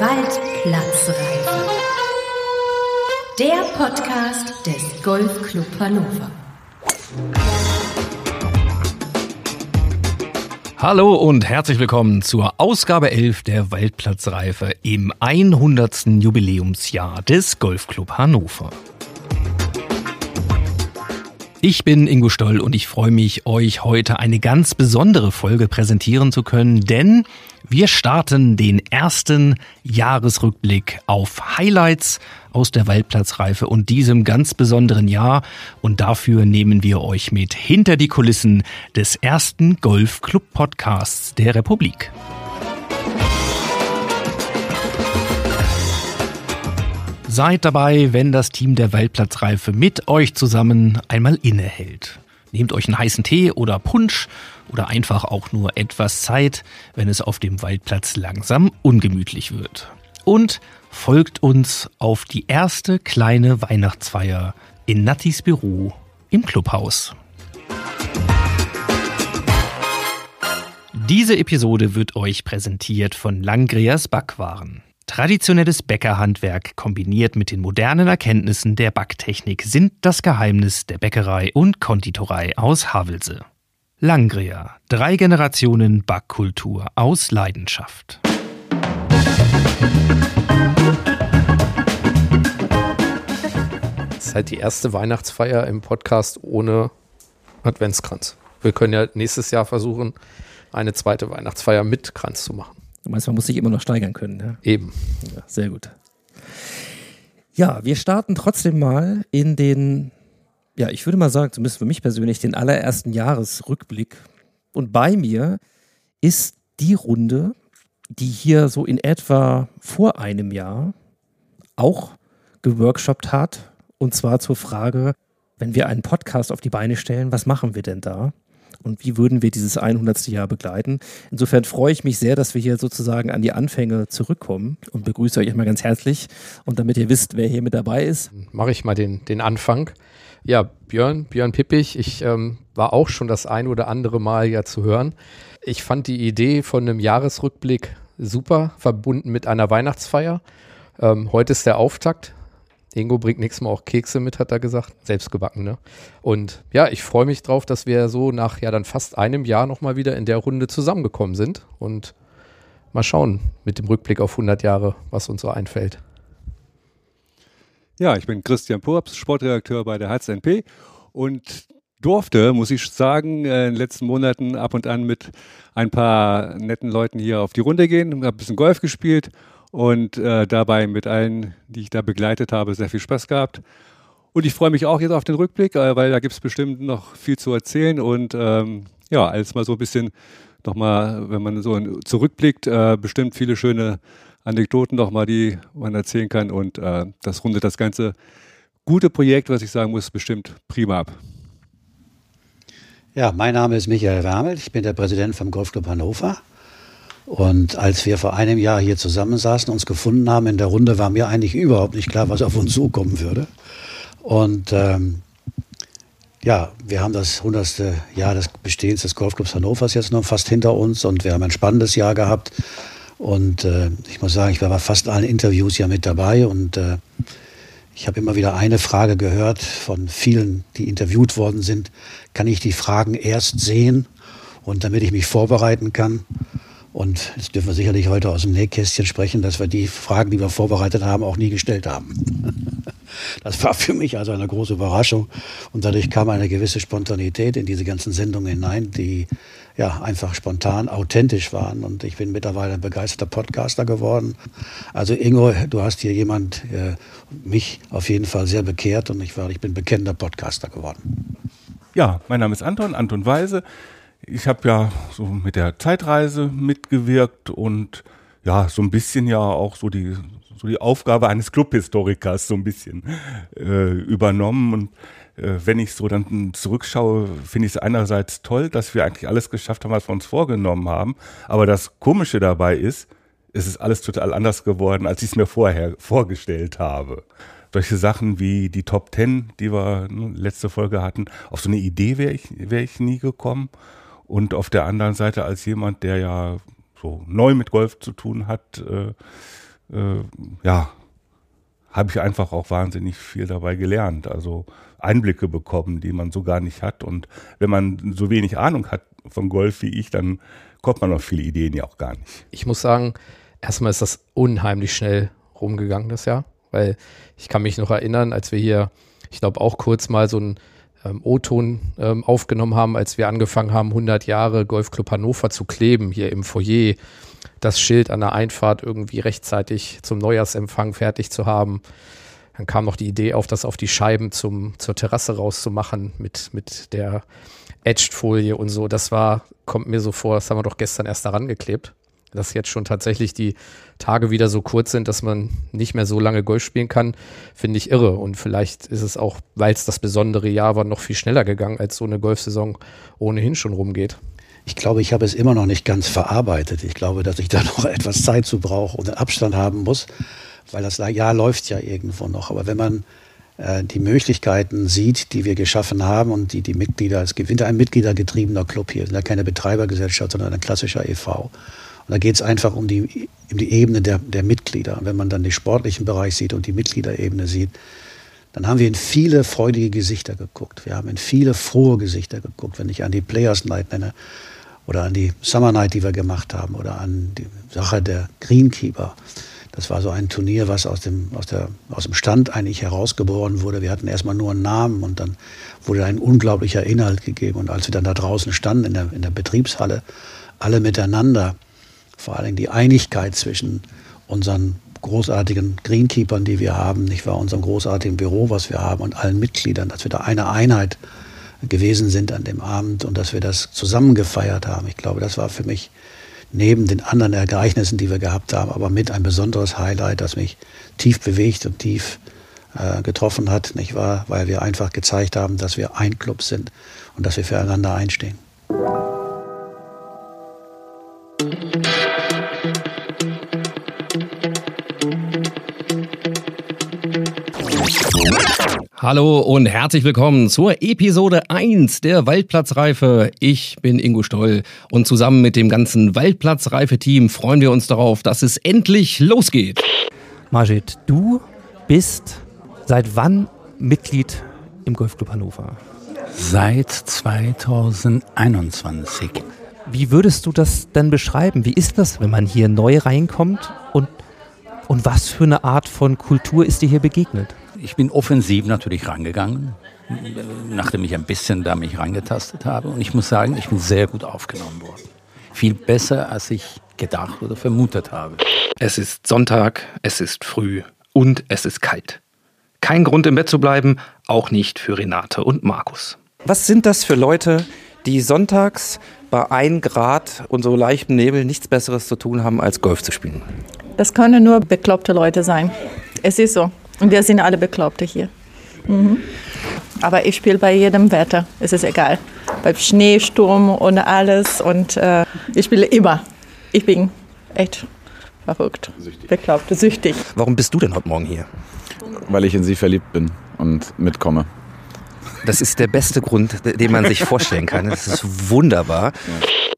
Waldplatzreife. Der Podcast des Golfclub Hannover. Hallo und herzlich willkommen zur Ausgabe 11 der Waldplatzreife im 100. Jubiläumsjahr des Golfclub Hannover. Ich bin Ingo Stoll und ich freue mich, euch heute eine ganz besondere Folge präsentieren zu können, denn wir starten den ersten Jahresrückblick auf Highlights aus der Waldplatzreife und diesem ganz besonderen Jahr und dafür nehmen wir euch mit hinter die Kulissen des ersten Golfclub Podcasts der Republik. Seid dabei, wenn das Team der Waldplatzreife mit euch zusammen einmal innehält. Nehmt euch einen heißen Tee oder Punsch oder einfach auch nur etwas Zeit, wenn es auf dem Waldplatz langsam ungemütlich wird. Und folgt uns auf die erste kleine Weihnachtsfeier in Nattis Büro im Clubhaus. Diese Episode wird euch präsentiert von Langreas Backwaren. Traditionelles Bäckerhandwerk kombiniert mit den modernen Erkenntnissen der Backtechnik sind das Geheimnis der Bäckerei und Konditorei aus Havelse. Langrea, drei Generationen Backkultur aus Leidenschaft. Das ist halt die erste Weihnachtsfeier im Podcast ohne Adventskranz. Wir können ja nächstes Jahr versuchen, eine zweite Weihnachtsfeier mit Kranz zu machen. Du meinst, man muss sich immer noch steigern können. Ja? Eben. Ja, sehr gut. Ja, wir starten trotzdem mal in den, ja, ich würde mal sagen, zumindest für mich persönlich, den allerersten Jahresrückblick. Und bei mir ist die Runde, die hier so in etwa vor einem Jahr auch geworkshopt hat. Und zwar zur Frage, wenn wir einen Podcast auf die Beine stellen, was machen wir denn da? Und wie würden wir dieses 100. Jahr begleiten. Insofern freue ich mich sehr, dass wir hier sozusagen an die Anfänge zurückkommen und begrüße euch mal ganz herzlich. Und damit ihr wisst, wer hier mit dabei ist. Mache ich mal den, den Anfang. Ja, Björn, Björn Pippich, ich ähm, war auch schon das ein oder andere Mal ja zu hören. Ich fand die Idee von einem Jahresrückblick super, verbunden mit einer Weihnachtsfeier. Ähm, heute ist der Auftakt. Ingo bringt nächstes Mal auch Kekse mit, hat er gesagt. Selbstgebacken, ne? Und ja, ich freue mich drauf, dass wir so nach ja dann fast einem Jahr nochmal wieder in der Runde zusammengekommen sind. Und mal schauen mit dem Rückblick auf 100 Jahre, was uns so einfällt. Ja, ich bin Christian Purps, Sportredakteur bei der HZNP und durfte, muss ich sagen, in den letzten Monaten ab und an mit ein paar netten Leuten hier auf die Runde gehen, habe ein bisschen Golf gespielt und äh, dabei mit allen, die ich da begleitet habe, sehr viel Spaß gehabt. Und ich freue mich auch jetzt auf den Rückblick, äh, weil da gibt es bestimmt noch viel zu erzählen und ähm, ja, alles mal so ein bisschen nochmal, wenn man so zurückblickt, äh, bestimmt viele schöne Anekdoten nochmal, die man erzählen kann und äh, das rundet das ganze gute Projekt, was ich sagen muss, bestimmt prima ab. Ja, mein Name ist Michael Wermel, ich bin der Präsident vom Golfclub Hannover. Und als wir vor einem Jahr hier zusammensaßen, uns gefunden haben in der Runde, war mir eigentlich überhaupt nicht klar, was auf uns zukommen würde. Und ähm, ja, wir haben das 100. Jahr des Bestehens des Golfclubs Hannovers jetzt noch fast hinter uns und wir haben ein spannendes Jahr gehabt. Und äh, ich muss sagen, ich war bei fast allen Interviews ja mit dabei und äh, ich habe immer wieder eine Frage gehört von vielen, die interviewt worden sind. Kann ich die Fragen erst sehen und damit ich mich vorbereiten kann? Und jetzt dürfen wir sicherlich heute aus dem Nähkästchen sprechen, dass wir die Fragen, die wir vorbereitet haben, auch nie gestellt haben. Das war für mich also eine große Überraschung. Und dadurch kam eine gewisse Spontanität in diese ganzen Sendungen hinein, die ja einfach spontan, authentisch waren. Und ich bin mittlerweile ein begeisterter Podcaster geworden. Also Ingo, du hast hier jemand, äh, mich auf jeden Fall sehr bekehrt und ich, war, ich bin bekennender Podcaster geworden. Ja, mein Name ist Anton, Anton Weise ich habe ja so mit der Zeitreise mitgewirkt und ja, so ein bisschen ja auch so die, so die Aufgabe eines Clubhistorikers so ein bisschen äh, übernommen. Und äh, wenn ich so dann zurückschaue, finde ich es einerseits toll, dass wir eigentlich alles geschafft haben, was wir uns vorgenommen haben. Aber das Komische dabei ist, es ist alles total anders geworden, als ich es mir vorher vorgestellt habe solche Sachen wie die Top Ten, die wir ne, letzte Folge hatten, auf so eine Idee wäre ich, wär ich nie gekommen. Und auf der anderen Seite als jemand, der ja so neu mit Golf zu tun hat, äh, äh, ja, habe ich einfach auch wahnsinnig viel dabei gelernt. Also Einblicke bekommen, die man so gar nicht hat. Und wenn man so wenig Ahnung hat von Golf wie ich, dann kommt man auf viele Ideen ja auch gar nicht. Ich muss sagen, erstmal ist das unheimlich schnell rumgegangen das Jahr, weil ich kann mich noch erinnern, als wir hier, ich glaube auch kurz mal so ein ähm, O-Ton ähm, aufgenommen haben, als wir angefangen haben, 100 Jahre Golfclub Hannover zu kleben, hier im Foyer, das Schild an der Einfahrt irgendwie rechtzeitig zum Neujahrsempfang fertig zu haben. Dann kam noch die Idee auf, das auf die Scheiben zum, zur Terrasse rauszumachen mit, mit der Edged-Folie und so. Das war, kommt mir so vor, das haben wir doch gestern erst daran geklebt. Dass jetzt schon tatsächlich die Tage wieder so kurz sind, dass man nicht mehr so lange Golf spielen kann, finde ich irre. Und vielleicht ist es auch, weil es das besondere Jahr war, noch viel schneller gegangen, als so eine Golfsaison ohnehin schon rumgeht. Ich glaube, ich habe es immer noch nicht ganz verarbeitet. Ich glaube, dass ich da noch etwas Zeit zu brauche und Abstand haben muss, weil das Jahr läuft ja irgendwo noch. Aber wenn man äh, die Möglichkeiten sieht, die wir geschaffen haben und die die Mitglieder, es gibt ein mitgliedergetriebener Club hier, sind ja keine Betreibergesellschaft, sondern ein klassischer e.V. Und da geht es einfach um die, um die Ebene der, der Mitglieder. Und wenn man dann den sportlichen Bereich sieht und die Mitgliederebene sieht, dann haben wir in viele freudige Gesichter geguckt. Wir haben in viele frohe Gesichter geguckt. Wenn ich an die Players Night nenne oder an die Summer Night, die wir gemacht haben oder an die Sache der Greenkeeper. Das war so ein Turnier, was aus dem, aus, der, aus dem Stand eigentlich herausgeboren wurde. Wir hatten erstmal nur einen Namen und dann wurde ein unglaublicher Inhalt gegeben. Und als wir dann da draußen standen in der, in der Betriebshalle, alle miteinander, vor allem die Einigkeit zwischen unseren großartigen Greenkeepern, die wir haben, nicht wahr, unserem großartigen Büro, was wir haben und allen Mitgliedern, dass wir da eine Einheit gewesen sind an dem Abend und dass wir das zusammen gefeiert haben. Ich glaube, das war für mich neben den anderen Ereignissen, die wir gehabt haben, aber mit ein besonderes Highlight, das mich tief bewegt und tief äh, getroffen hat, nicht wahr? Weil wir einfach gezeigt haben, dass wir ein Club sind und dass wir füreinander einstehen. Hallo und herzlich willkommen zur Episode 1 der Waldplatzreife. Ich bin Ingo Stoll und zusammen mit dem ganzen Waldplatzreife-Team freuen wir uns darauf, dass es endlich losgeht. Majid, du bist seit wann Mitglied im Golfclub Hannover? Seit 2021. Wie würdest du das denn beschreiben? Wie ist das, wenn man hier neu reinkommt und, und was für eine Art von Kultur ist dir hier begegnet? Ich bin offensiv natürlich rangegangen, nachdem ich ein bisschen da mich reingetastet habe. Und ich muss sagen, ich bin sehr gut aufgenommen worden. Viel besser, als ich gedacht oder vermutet habe. Es ist Sonntag, es ist früh und es ist kalt. Kein Grund im Bett zu bleiben, auch nicht für Renate und Markus. Was sind das für Leute, die sonntags bei 1 Grad und so leichtem Nebel nichts Besseres zu tun haben, als Golf zu spielen? Das können nur bekloppte Leute sein. Es ist so. Und wir sind alle Bekloppte hier. Mhm. Aber ich spiele bei jedem Wetter. Es ist egal. Bei Schneesturm und alles. Und äh, ich spiele immer. Ich bin echt verrückt. Süchtig. Bekloppt, süchtig. Warum bist du denn heute Morgen hier? Weil ich in sie verliebt bin und mitkomme. Das ist der beste Grund, den man sich vorstellen kann. Das ist wunderbar.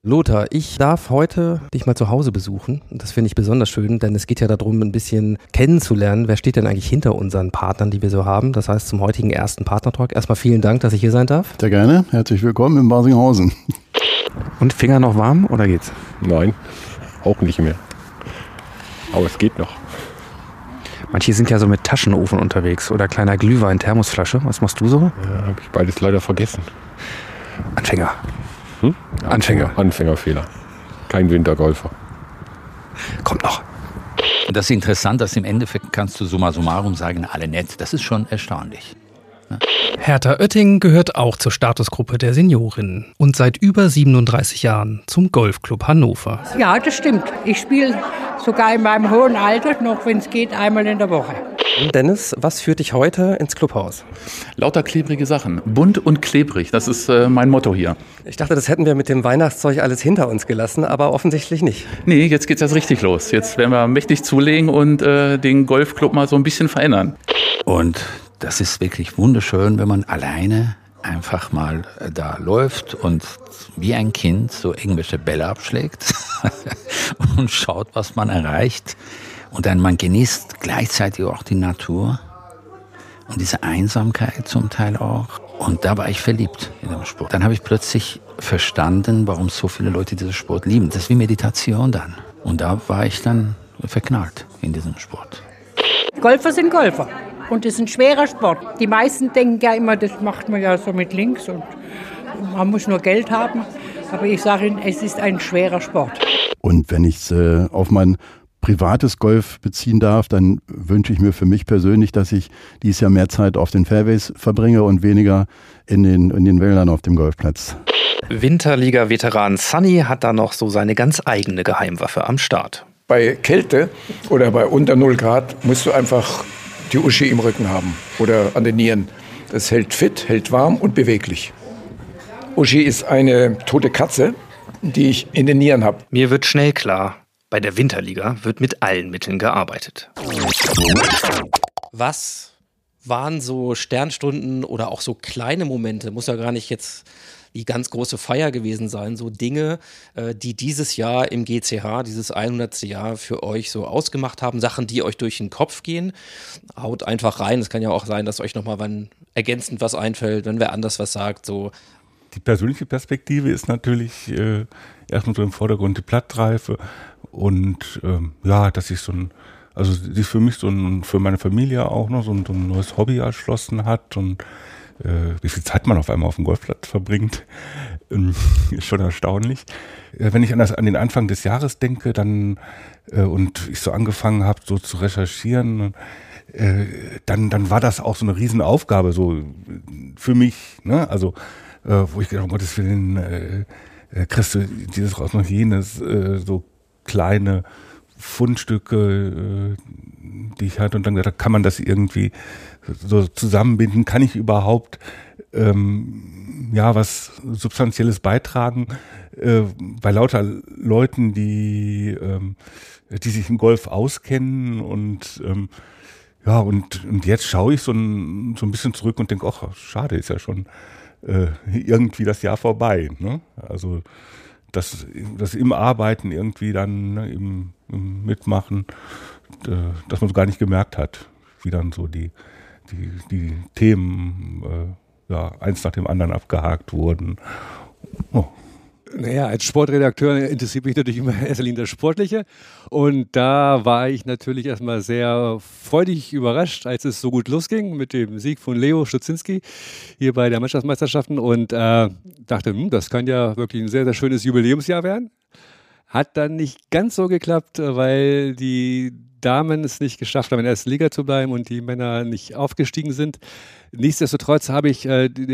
Lothar, ich darf heute dich mal zu Hause besuchen. Das finde ich besonders schön, denn es geht ja darum, ein bisschen kennenzulernen. Wer steht denn eigentlich hinter unseren Partnern, die wir so haben? Das heißt, zum heutigen ersten Partnertalk. Erstmal vielen Dank, dass ich hier sein darf. Sehr gerne. Herzlich willkommen in Basinghausen. Und Finger noch warm oder geht's? Nein, auch nicht mehr. Aber es geht noch. Manche sind ja so mit Taschenofen unterwegs oder kleiner Glühwein, Thermosflasche. Was machst du so? Ja, habe ich beides leider vergessen. Anfänger. Hm? Anfänger. Anfängerfehler. Kein Wintergolfer. Kommt noch. Das ist interessant, dass im Endeffekt kannst du summa summarum sagen, alle nett. Das ist schon erstaunlich. Hertha Oetting gehört auch zur Statusgruppe der Seniorinnen und seit über 37 Jahren zum Golfclub Hannover. Ja, das stimmt. Ich spiele sogar in meinem hohen Alter noch, wenn es geht, einmal in der Woche. Dennis, was führt dich heute ins Clubhaus? Lauter klebrige Sachen. Bunt und klebrig, das ist äh, mein Motto hier. Ich dachte, das hätten wir mit dem Weihnachtszeug alles hinter uns gelassen, aber offensichtlich nicht. Nee, jetzt geht's erst richtig los. Jetzt werden wir mächtig zulegen und äh, den Golfclub mal so ein bisschen verändern. Und das ist wirklich wunderschön, wenn man alleine einfach mal äh, da läuft und wie ein Kind so irgendwelche Bälle abschlägt und schaut, was man erreicht. Und dann man genießt gleichzeitig auch die Natur und diese Einsamkeit zum Teil auch. Und da war ich verliebt in den Sport. Dann habe ich plötzlich verstanden, warum so viele Leute diesen Sport lieben. Das ist wie Meditation dann. Und da war ich dann verknallt in diesem Sport. Golfer sind Golfer. Und es ist ein schwerer Sport. Die meisten denken ja immer, das macht man ja so mit links und man muss nur Geld haben. Aber ich sage Ihnen, es ist ein schwerer Sport. Und wenn ich es äh, auf mein privates Golf beziehen darf, dann wünsche ich mir für mich persönlich, dass ich dieses Jahr mehr Zeit auf den Fairways verbringe und weniger in den, in den Wäldern auf dem Golfplatz. Winterliga-Veteran Sunny hat da noch so seine ganz eigene Geheimwaffe am Start. Bei Kälte oder bei unter 0 Grad musst du einfach die Uschi im Rücken haben oder an den Nieren. Das hält fit, hält warm und beweglich. Uschi ist eine tote Katze, die ich in den Nieren habe. Mir wird schnell klar, bei der Winterliga wird mit allen Mitteln gearbeitet. Was waren so Sternstunden oder auch so kleine Momente, muss ja gar nicht jetzt die ganz große Feier gewesen sein, so Dinge, äh, die dieses Jahr im GCH, dieses 100. Jahr für euch so ausgemacht haben, Sachen, die euch durch den Kopf gehen. Haut einfach rein. Es kann ja auch sein, dass euch nochmal wann ergänzend was einfällt, wenn wer anders was sagt, so. Die persönliche Perspektive ist natürlich äh, erstmal so im Vordergrund die Plattreife und ähm, ja, dass ich so ein also sich für mich so ein, für meine Familie auch noch so ein, so ein neues Hobby erschlossen hat und wie viel Zeit man auf einmal auf dem Golfplatz verbringt, ähm, ist schon erstaunlich. Äh, wenn ich an, das, an den Anfang des Jahres denke, dann äh, und ich so angefangen habe, so zu recherchieren, äh, dann, dann war das auch so eine Riesenaufgabe so für mich. Ne? Also äh, wo ich gedacht, um Gottes Willen, äh, äh, kriegst du dieses raus noch jenes, äh, so kleine Fundstücke, äh, die ich hatte und dann gedacht, kann man das irgendwie so zusammenbinden? Kann ich überhaupt ähm, ja was Substanzielles beitragen äh, bei lauter Leuten, die ähm, die sich im Golf auskennen und ähm, ja und und jetzt schaue ich so ein so ein bisschen zurück und denke, ach schade ist ja schon äh, irgendwie das Jahr vorbei. Ne? Also das, das im Arbeiten irgendwie dann ne, im, im Mitmachen, dass man so gar nicht gemerkt hat, wie dann so die, die, die Themen äh, ja, eins nach dem anderen abgehakt wurden. Oh. Naja, als Sportredakteur interessiert mich natürlich immer erster Linie das Sportliche. Und da war ich natürlich erstmal sehr freudig überrascht, als es so gut losging mit dem Sieg von Leo Stutzinski hier bei der Mannschaftsmeisterschaften und äh, dachte, hm, das kann ja wirklich ein sehr, sehr schönes Jubiläumsjahr werden. Hat dann nicht ganz so geklappt, weil die Damen es nicht geschafft haben, in der ersten Liga zu bleiben und die Männer nicht aufgestiegen sind. Nichtsdestotrotz habe ich äh, die,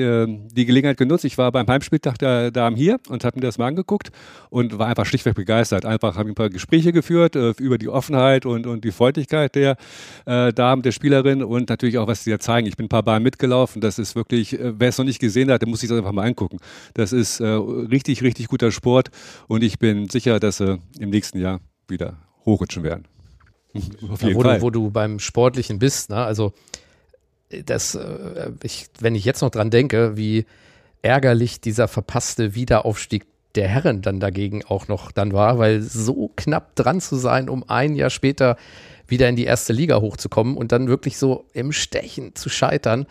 die, Gelegenheit genutzt. Ich war beim Heimspieltag der Damen hier und habe mir das mal angeguckt und war einfach schlichtweg begeistert. Einfach habe ein paar Gespräche geführt äh, über die Offenheit und, und die Freundlichkeit der äh, Damen, der Spielerin und natürlich auch, was sie da zeigen. Ich bin ein paar Bahnen mitgelaufen. Das ist wirklich, äh, wer es noch nicht gesehen hat, der muss sich das einfach mal angucken. Das ist äh, richtig, richtig guter Sport und ich bin sicher, dass sie im nächsten Jahr wieder hochrutschen werden. Auf jeden wo, Fall. Du, wo du beim Sportlichen bist, ne? also das, äh, ich, wenn ich jetzt noch dran denke, wie ärgerlich dieser verpasste Wiederaufstieg der Herren dann dagegen auch noch dann war, weil so knapp dran zu sein, um ein Jahr später wieder in die erste Liga hochzukommen und dann wirklich so im Stechen zu scheitern,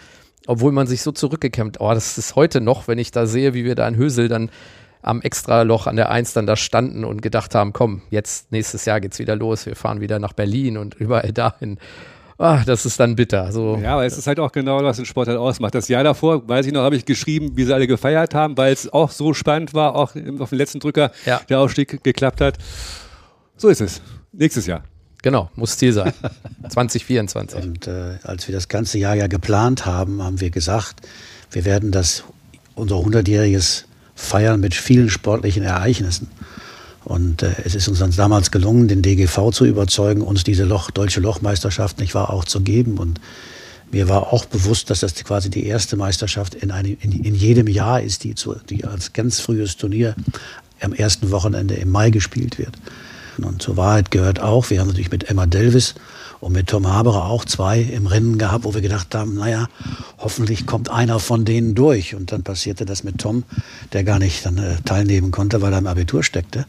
obwohl man sich so zurückgekämpft. Oh, das ist heute noch, wenn ich da sehe, wie wir da in Hösel dann am Extraloch an der Eins dann da standen und gedacht haben, komm, jetzt nächstes Jahr geht's wieder los, wir fahren wieder nach Berlin und überall dahin ah, das ist dann bitter. So. Ja, aber es ist halt auch genau, was den Sport halt ausmacht. Das Jahr davor, weiß ich noch, habe ich geschrieben, wie sie alle gefeiert haben, weil es auch so spannend war, auch auf den letzten Drücker ja. der Aufstieg geklappt hat. So ist es. Nächstes Jahr. Genau, muss Ziel sein. 2024. Und äh, als wir das ganze Jahr ja geplant haben, haben wir gesagt, wir werden das unser 100-jähriges feiern mit vielen sportlichen Ereignissen. Und äh, es ist uns dann damals gelungen, den DGV zu überzeugen, uns diese Loch, deutsche Lochmeisterschaft nicht wahr auch zu geben. Und mir war auch bewusst, dass das quasi die erste Meisterschaft in, einem, in, in jedem Jahr ist, die, zu, die als ganz frühes Turnier am ersten Wochenende im Mai gespielt wird. Und zur Wahrheit gehört auch, wir haben natürlich mit Emma Delvis und mit Tom Haberer auch zwei im Rennen gehabt, wo wir gedacht haben, naja, hoffentlich kommt einer von denen durch. Und dann passierte das mit Tom, der gar nicht dann äh, teilnehmen konnte, weil er im Abitur steckte.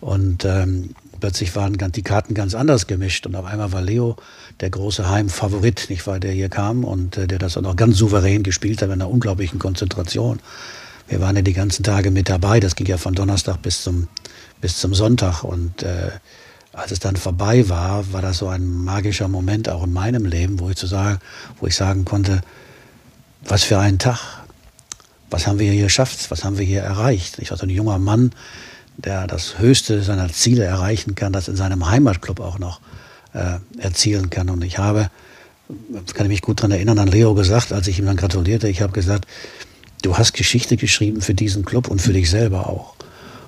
Und ähm, plötzlich waren die Karten ganz anders gemischt und auf einmal war Leo der große Heimfavorit, nicht wahr, der hier kam und äh, der das dann auch ganz souverän gespielt hat mit einer unglaublichen Konzentration. Wir waren ja die ganzen Tage mit dabei, das ging ja von Donnerstag bis zum, bis zum Sonntag und äh, als es dann vorbei war, war das so ein magischer Moment auch in meinem Leben, wo ich, zu sagen, wo ich sagen konnte, was für ein Tag, was haben wir hier geschafft, was haben wir hier erreicht. Ich war so ein junger Mann, der das Höchste seiner Ziele erreichen kann, das in seinem Heimatclub auch noch äh, erzielen kann. Und ich habe, kann ich mich gut daran erinnern, an Leo gesagt, als ich ihm dann gratulierte, ich habe gesagt, du hast Geschichte geschrieben für diesen Club und für dich selber auch.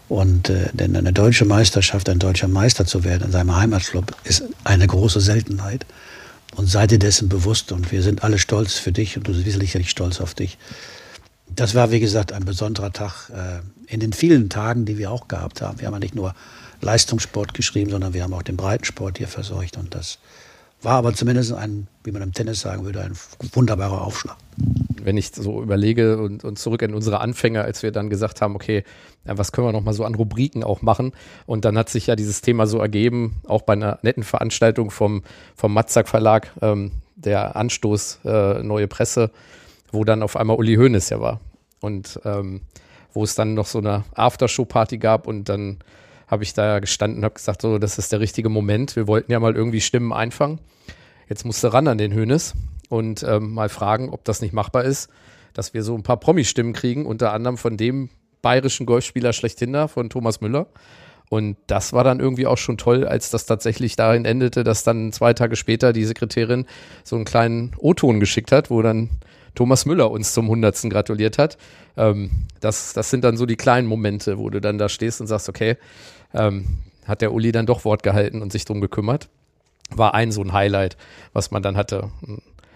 Und äh, denn eine deutsche Meisterschaft, ein deutscher Meister zu werden in seinem Heimatclub, ist eine große Seltenheit. Und sei dir dessen bewusst und wir sind alle stolz für dich und du bist sicherlich stolz auf dich. Das war, wie gesagt, ein besonderer Tag äh, in den vielen Tagen, die wir auch gehabt haben. Wir haben ja nicht nur Leistungssport geschrieben, sondern wir haben auch den Breitensport hier versorgt. Und das war aber zumindest ein, wie man im Tennis sagen würde, ein wunderbarer Aufschlag. Wenn ich so überlege und, und zurück in unsere Anfänge, als wir dann gesagt haben, okay, was können wir noch mal so an Rubriken auch machen? Und dann hat sich ja dieses Thema so ergeben, auch bei einer netten Veranstaltung vom, vom Matzak Verlag, ähm, der Anstoß äh, Neue Presse, wo dann auf einmal Uli Hoeneß ja war. Und ähm, wo es dann noch so eine Aftershow-Party gab und dann habe ich da gestanden und habe gesagt, so, das ist der richtige Moment. Wir wollten ja mal irgendwie Stimmen einfangen. Jetzt musste ran an den Hönes und ähm, mal fragen, ob das nicht machbar ist, dass wir so ein paar Promi-Stimmen kriegen, unter anderem von dem bayerischen Golfspieler schlechthin da, von Thomas Müller. Und das war dann irgendwie auch schon toll, als das tatsächlich darin endete, dass dann zwei Tage später die Sekretärin so einen kleinen O-Ton geschickt hat, wo dann Thomas Müller uns zum Hundertsten gratuliert hat. Ähm, das, das sind dann so die kleinen Momente, wo du dann da stehst und sagst, okay, ähm, hat der Uli dann doch Wort gehalten und sich drum gekümmert. War ein so ein Highlight, was man dann hatte.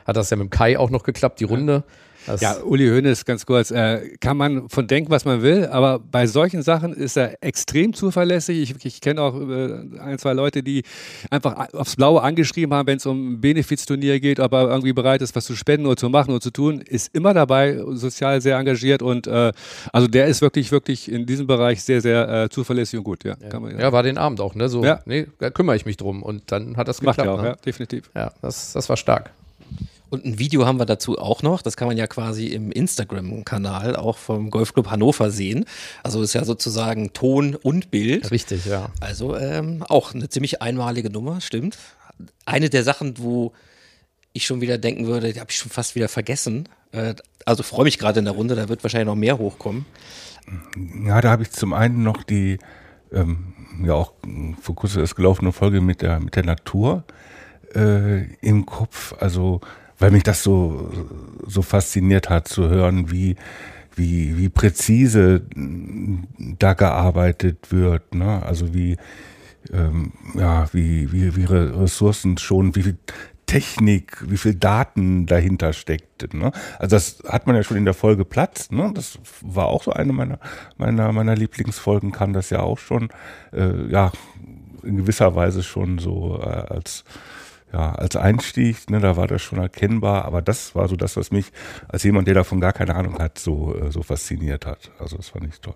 Hat das ja mit dem Kai auch noch geklappt, die Runde. Das Ja, Uli Hoeneß, ganz kurz, äh, kann man von denken, was man will, aber bei solchen Sachen ist er extrem zuverlässig. Ich, ich kenne auch äh, ein, zwei Leute, die einfach aufs Blaue angeschrieben haben, wenn es um ein Benefizturnier geht, ob er irgendwie bereit ist, was zu spenden oder zu machen oder zu tun, ist immer dabei, sozial sehr engagiert und äh, also der ist wirklich, wirklich in diesem Bereich sehr, sehr äh, zuverlässig und gut. Ja, Kann man, Ja, war den Abend auch, ne? So, Ja. nee, da kümmere ich mich drum. Und dann hat das Macht geklappt. er auch, ne? ja, definitiv. Ja, das, das war stark. Und ein Video haben wir dazu auch noch. Das kann man ja quasi im Instagram-Kanal auch vom Golfclub Hannover sehen. Also ist ja sozusagen Ton und Bild. Richtig, ja. Also ähm, auch eine ziemlich einmalige Nummer, stimmt. Eine der Sachen, wo ich schon wieder denken würde, die habe ich schon fast wieder vergessen. Äh, also freue mich gerade in der Runde, da wird wahrscheinlich noch mehr hochkommen. Ja, da habe ich zum einen noch die, ähm, ja auch vor kurzem erst gelaufene Folge mit der, mit der Natur äh, im Kopf. Also, weil mich das so, so fasziniert hat zu hören, wie, wie, wie präzise da gearbeitet wird. Ne? Also wie, ähm, ja, wie, wie, wie Re- Ressourcen schon, wie viel Technik, wie viel Daten dahinter steckt. Ne? Also das hat man ja schon in der Folge Platz. Ne? Das war auch so eine meiner, meiner, meiner Lieblingsfolgen, kam das ja auch schon, äh, ja, in gewisser Weise schon so äh, als ja, als Einstieg, ne, da war das schon erkennbar, aber das war so das, was mich als jemand, der davon gar keine Ahnung hat, so, äh, so fasziniert hat. Also das fand ich toll.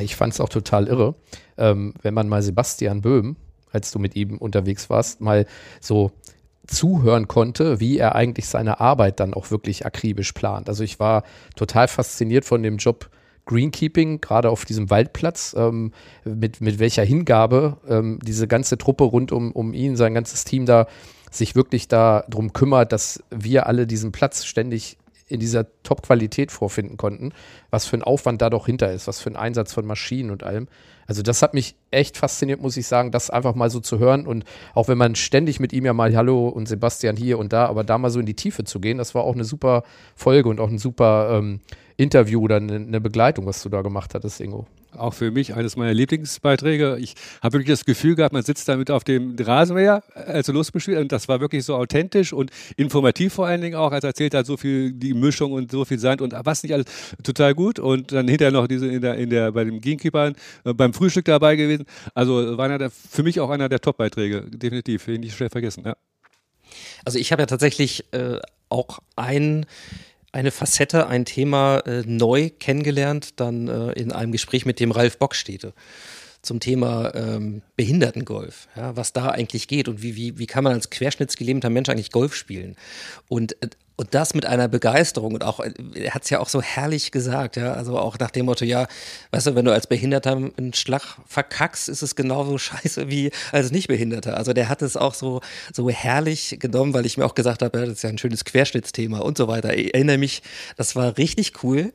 Ich fand es auch total irre, ähm, wenn man mal Sebastian Böhm, als du mit ihm unterwegs warst, mal so zuhören konnte, wie er eigentlich seine Arbeit dann auch wirklich akribisch plant. Also ich war total fasziniert von dem Job Greenkeeping, gerade auf diesem Waldplatz, ähm, mit, mit welcher Hingabe ähm, diese ganze Truppe rund um, um ihn, sein ganzes Team da sich wirklich darum kümmert, dass wir alle diesen Platz ständig in dieser Top-Qualität vorfinden konnten, was für ein Aufwand da doch hinter ist, was für ein Einsatz von Maschinen und allem. Also das hat mich echt fasziniert, muss ich sagen, das einfach mal so zu hören und auch wenn man ständig mit ihm ja mal Hallo und Sebastian hier und da, aber da mal so in die Tiefe zu gehen, das war auch eine super Folge und auch ein super ähm, Interview oder eine, eine Begleitung, was du da gemacht hattest, Ingo. Auch für mich eines meiner Lieblingsbeiträge. Ich habe wirklich das Gefühl gehabt, man sitzt damit auf dem Rasenmäher, als er losgespielt. Und das war wirklich so authentisch und informativ vor allen Dingen auch. als er erzählt hat, so viel die Mischung und so viel Sand und was nicht alles. Total gut. Und dann hinterher noch diese in der, in der, bei dem Gamekeeper äh, beim Frühstück dabei gewesen. Also war einer der, für mich auch einer der Top-Beiträge. Definitiv. Nicht schnell vergessen. Ja. Also ich habe ja tatsächlich äh, auch ein, eine Facette, ein Thema äh, neu kennengelernt, dann äh, in einem Gespräch mit dem Ralf Bockstede. zum Thema ähm, Behindertengolf, ja, was da eigentlich geht und wie, wie, wie kann man als querschnittsgelähmter Mensch eigentlich Golf spielen. Und äh, und das mit einer Begeisterung und auch, er hat es ja auch so herrlich gesagt, ja, also auch nach dem Motto, ja, weißt du, wenn du als Behinderter einen Schlag verkackst, ist es genauso scheiße wie als Nichtbehinderter. Also der hat es auch so, so herrlich genommen, weil ich mir auch gesagt habe, ja, das ist ja ein schönes Querschnittsthema und so weiter. Ich erinnere mich, das war richtig cool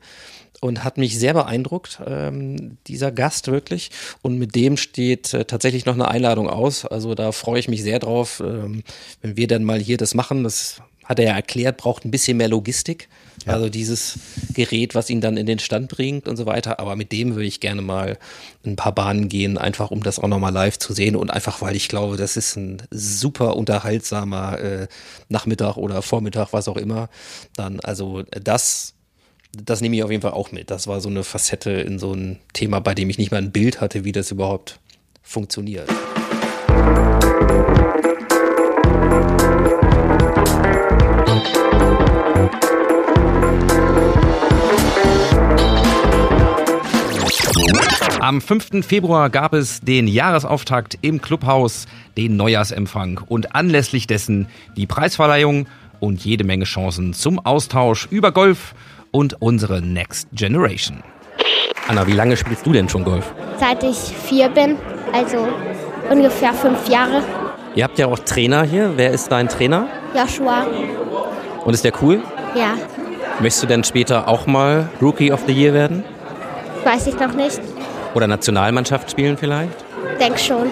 und hat mich sehr beeindruckt, ähm, dieser Gast wirklich. Und mit dem steht äh, tatsächlich noch eine Einladung aus. Also da freue ich mich sehr drauf, ähm, wenn wir dann mal hier das machen. Das hat er ja erklärt, braucht ein bisschen mehr Logistik. Ja. Also dieses Gerät, was ihn dann in den Stand bringt und so weiter. Aber mit dem würde ich gerne mal ein paar Bahnen gehen, einfach um das auch nochmal live zu sehen und einfach, weil ich glaube, das ist ein super unterhaltsamer äh, Nachmittag oder Vormittag, was auch immer. Dann, also das, das nehme ich auf jeden Fall auch mit. Das war so eine Facette in so ein Thema, bei dem ich nicht mal ein Bild hatte, wie das überhaupt funktioniert. Am 5. Februar gab es den Jahresauftakt im Clubhaus, den Neujahrsempfang und anlässlich dessen die Preisverleihung und jede Menge Chancen zum Austausch über Golf und unsere Next Generation. Anna, wie lange spielst du denn schon Golf? Seit ich vier bin, also ungefähr fünf Jahre. Ihr habt ja auch Trainer hier. Wer ist dein Trainer? Joshua. Und ist der cool? Ja. Möchtest du denn später auch mal Rookie of the Year werden? Weiß ich noch nicht. Oder Nationalmannschaft spielen vielleicht? Denk schon.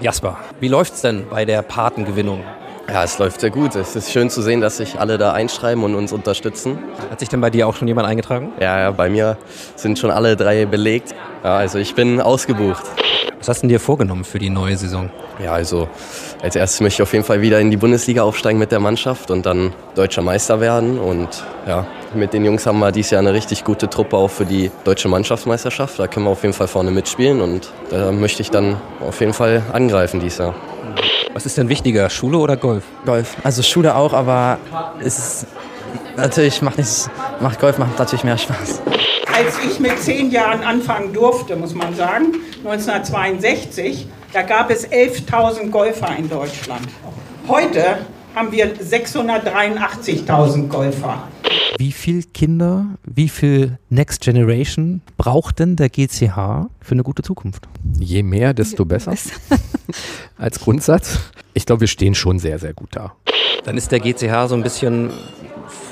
Jasper, wie läuft's denn bei der Patengewinnung? Ja, es läuft sehr gut. Es ist schön zu sehen, dass sich alle da einschreiben und uns unterstützen. Hat sich denn bei dir auch schon jemand eingetragen? Ja, ja, bei mir sind schon alle drei belegt. Ja, also ich bin ausgebucht. Was hast du dir vorgenommen für die neue Saison? Ja, also als erstes möchte ich auf jeden Fall wieder in die Bundesliga aufsteigen mit der Mannschaft und dann deutscher Meister werden. Und ja, mit den Jungs haben wir dieses Jahr eine richtig gute Truppe auch für die deutsche Mannschaftsmeisterschaft. Da können wir auf jeden Fall vorne mitspielen und da möchte ich dann auf jeden Fall angreifen dieses Jahr. Was ist denn wichtiger, Schule oder Golf? Golf. Also Schule auch, aber es ist natürlich macht nicht, macht Golf macht natürlich mehr Spaß. Als ich mit zehn Jahren anfangen durfte, muss man sagen, 1962, da gab es 11.000 Golfer in Deutschland. Heute haben wir 683.000 Golfer. Wie viele Kinder, wie viel Next Generation braucht denn der GCH für eine gute Zukunft? Je mehr, desto besser. Als Grundsatz. Ich glaube, wir stehen schon sehr, sehr gut da. Dann ist der GCH so ein bisschen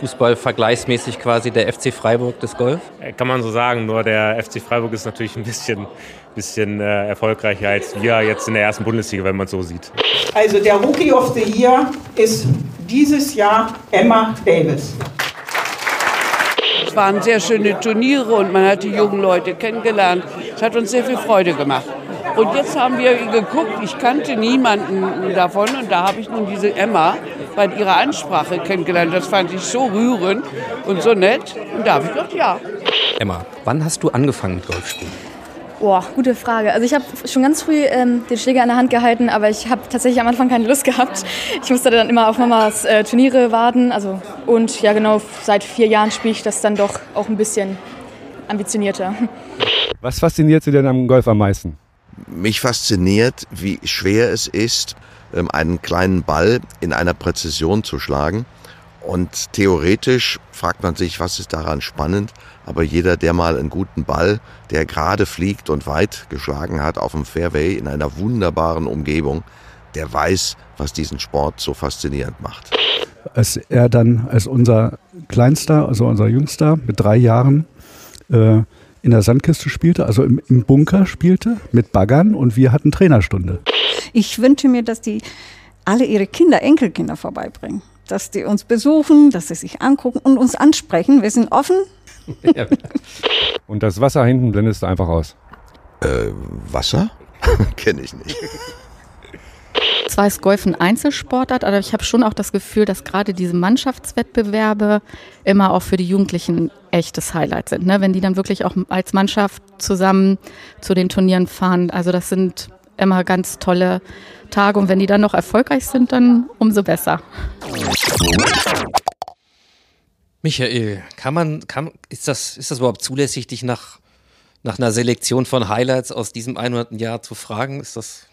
Fußball vergleichsmäßig quasi der FC Freiburg des Golf? Kann man so sagen, nur der FC Freiburg ist natürlich ein bisschen, bisschen äh, erfolgreicher als wir jetzt in der ersten Bundesliga, wenn man es so sieht. Also der Rookie of the Year ist dieses Jahr Emma Davis. Es waren sehr schöne Turniere und man hat die jungen Leute kennengelernt. Es hat uns sehr viel Freude gemacht. Und jetzt haben wir geguckt, ich kannte niemanden davon und da habe ich nun diese Emma bei ihrer Ansprache kennengelernt. Das fand ich so rührend und so nett. Und da habe ich gedacht, ja. Emma, wann hast du angefangen mit Golfspielen? Boah, gute Frage. Also ich habe schon ganz früh ähm, den Schläger in der Hand gehalten, aber ich habe tatsächlich am Anfang keine Lust gehabt. Ich musste dann immer auf Mamas äh, Turniere warten. Also, und ja genau, seit vier Jahren spiele ich das dann doch auch ein bisschen ambitionierter. Was fasziniert Sie denn am Golf am meisten? Mich fasziniert, wie schwer es ist, ähm, einen kleinen Ball in einer Präzision zu schlagen. Und theoretisch fragt man sich, was ist daran spannend? Aber jeder, der mal einen guten Ball, der gerade fliegt und weit geschlagen hat auf dem Fairway in einer wunderbaren Umgebung, der weiß, was diesen Sport so faszinierend macht. Als er dann als unser Kleinster, also unser Jüngster mit drei Jahren äh, in der Sandkiste spielte, also im, im Bunker spielte mit Baggern und wir hatten Trainerstunde. Ich wünsche mir, dass die alle ihre Kinder, Enkelkinder vorbeibringen. Dass die uns besuchen, dass sie sich angucken und uns ansprechen. Wir sind offen. Und das Wasser hinten blendest du einfach aus. Äh, Wasser? Kenne ich nicht. Zwar ist Golf ein Einzelsportart, aber ich habe schon auch das Gefühl, dass gerade diese Mannschaftswettbewerbe immer auch für die Jugendlichen echtes Highlight sind. Ne? Wenn die dann wirklich auch als Mannschaft zusammen zu den Turnieren fahren. Also das sind immer ganz tolle Tage und wenn die dann noch erfolgreich sind, dann umso besser. Michael, kann man, kann, ist das, ist das überhaupt zulässig, dich nach nach einer Selektion von Highlights aus diesem 100. Jahr zu fragen. Ist das,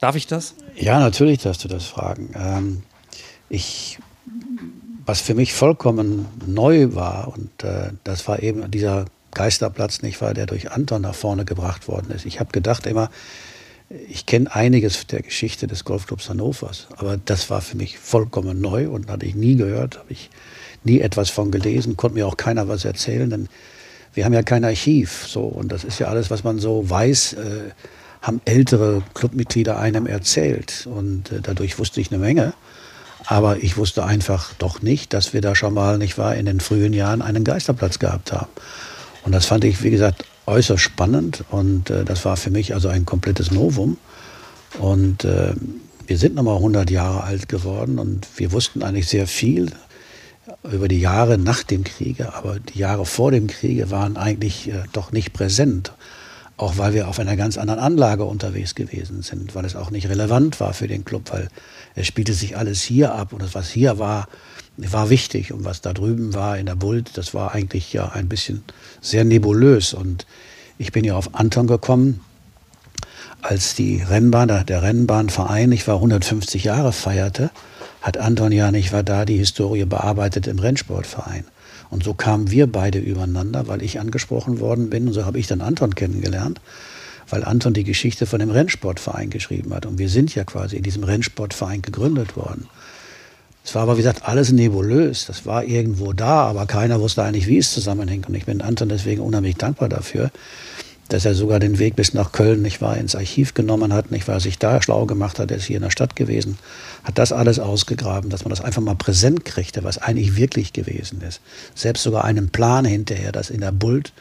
darf ich das? Ja, natürlich darfst du das fragen. Ähm, ich, was für mich vollkommen neu war, und äh, das war eben dieser Geisterplatz, nicht wahr, der durch Anton nach vorne gebracht worden ist. Ich habe gedacht immer, ich kenne einiges der Geschichte des Golfclubs Hannovers, aber das war für mich vollkommen neu und hatte ich nie gehört, habe ich nie etwas von gelesen, konnte mir auch keiner was erzählen, denn wir haben ja kein Archiv, so und das ist ja alles, was man so weiß, äh, haben ältere Clubmitglieder einem erzählt und äh, dadurch wusste ich eine Menge. Aber ich wusste einfach doch nicht, dass wir da schon mal, nicht wahr, in den frühen Jahren einen Geisterplatz gehabt haben. Und das fand ich, wie gesagt, äußerst spannend und äh, das war für mich also ein komplettes Novum. Und äh, wir sind nochmal 100 Jahre alt geworden und wir wussten eigentlich sehr viel über die Jahre nach dem Kriege, aber die Jahre vor dem Kriege waren eigentlich äh, doch nicht präsent. Auch weil wir auf einer ganz anderen Anlage unterwegs gewesen sind, weil es auch nicht relevant war für den Club, weil es spielte sich alles hier ab und das, was hier war, war wichtig und was da drüben war in der Bult, das war eigentlich ja ein bisschen sehr nebulös und ich bin ja auf Anton gekommen, als die Rennbahn, der Rennbahnverein, ich war 150 Jahre feierte, hat Anton ja nicht war da die Historie bearbeitet im Rennsportverein. Und so kamen wir beide übereinander, weil ich angesprochen worden bin und so habe ich dann Anton kennengelernt, weil Anton die Geschichte von dem Rennsportverein geschrieben hat und wir sind ja quasi in diesem Rennsportverein gegründet worden. Es war aber, wie gesagt, alles nebulös. Das war irgendwo da, aber keiner wusste eigentlich, wie es zusammenhängt. Und ich bin Anton deswegen unheimlich dankbar dafür, dass er sogar den Weg bis nach Köln, nicht wahr, ins Archiv genommen hat, nicht wahr, sich da schlau gemacht hat. Er ist hier in der Stadt gewesen, hat das alles ausgegraben, dass man das einfach mal präsent kriegte, was eigentlich wirklich gewesen ist. Selbst sogar einen Plan hinterher, dass in der Bult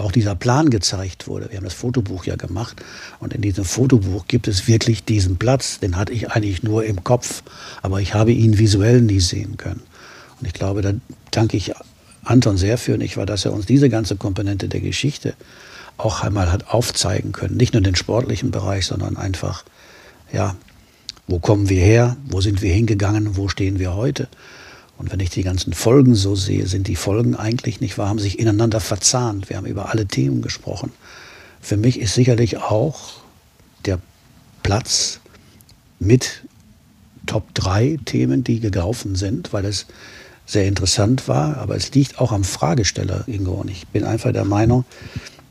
auch dieser Plan gezeigt wurde. Wir haben das Fotobuch ja gemacht und in diesem Fotobuch gibt es wirklich diesen Platz. Den hatte ich eigentlich nur im Kopf, aber ich habe ihn visuell nie sehen können. Und ich glaube, da danke ich Anton sehr für, nicht wahr, dass er uns diese ganze Komponente der Geschichte auch einmal hat aufzeigen können. Nicht nur den sportlichen Bereich, sondern einfach, ja, wo kommen wir her, wo sind wir hingegangen, wo stehen wir heute. Und wenn ich die ganzen Folgen so sehe, sind die Folgen eigentlich nicht wahr, haben sich ineinander verzahnt. Wir haben über alle Themen gesprochen. Für mich ist sicherlich auch der Platz mit Top 3 Themen, die gelaufen sind, weil es sehr interessant war. Aber es liegt auch am Fragesteller, Ingo. Und ich bin einfach der Meinung,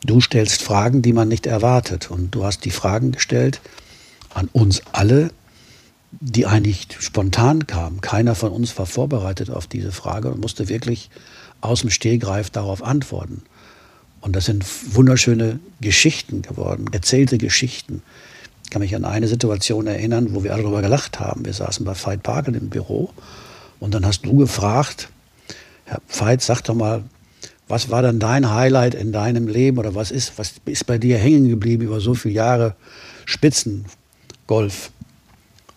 du stellst Fragen, die man nicht erwartet. Und du hast die Fragen gestellt an uns alle, die eigentlich spontan kam. Keiner von uns war vorbereitet auf diese Frage und musste wirklich aus dem Stehgreif darauf antworten. Und das sind wunderschöne Geschichten geworden, erzählte Geschichten. Ich kann mich an eine Situation erinnern, wo wir alle darüber gelacht haben. Wir saßen bei Veit Parkel im Büro und dann hast du gefragt, Herr Veit, sag doch mal, was war denn dein Highlight in deinem Leben oder was ist, was ist bei dir hängen geblieben über so viele Jahre Spitzengolf?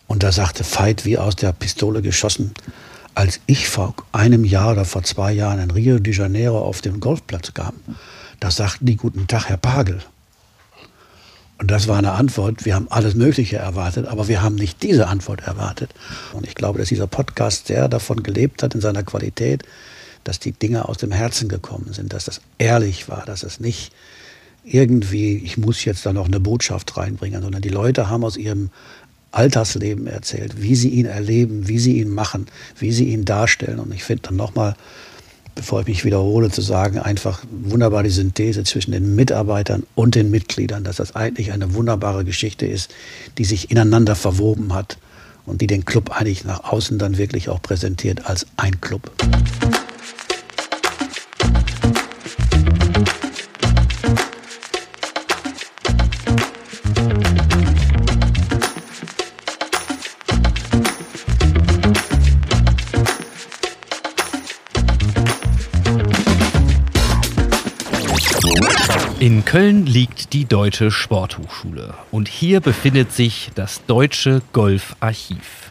Und da sagte Veit wie aus der Pistole geschossen, als ich vor einem Jahr oder vor zwei Jahren in Rio de Janeiro auf den Golfplatz kam, da sagten die Guten Tag, Herr Pagel. Und das war eine Antwort. Wir haben alles Mögliche erwartet, aber wir haben nicht diese Antwort erwartet. Und ich glaube, dass dieser Podcast sehr davon gelebt hat in seiner Qualität, dass die Dinge aus dem Herzen gekommen sind, dass das ehrlich war, dass es nicht irgendwie, ich muss jetzt da noch eine Botschaft reinbringen, sondern die Leute haben aus ihrem Alltagsleben erzählt, wie sie ihn erleben, wie sie ihn machen, wie sie ihn darstellen. Und ich finde dann nochmal, bevor ich mich wiederhole, zu sagen, einfach wunderbar die Synthese zwischen den Mitarbeitern und den Mitgliedern, dass das eigentlich eine wunderbare Geschichte ist, die sich ineinander verwoben hat und die den Club eigentlich nach außen dann wirklich auch präsentiert als ein Club. In Köln liegt die Deutsche Sporthochschule und hier befindet sich das Deutsche Golfarchiv.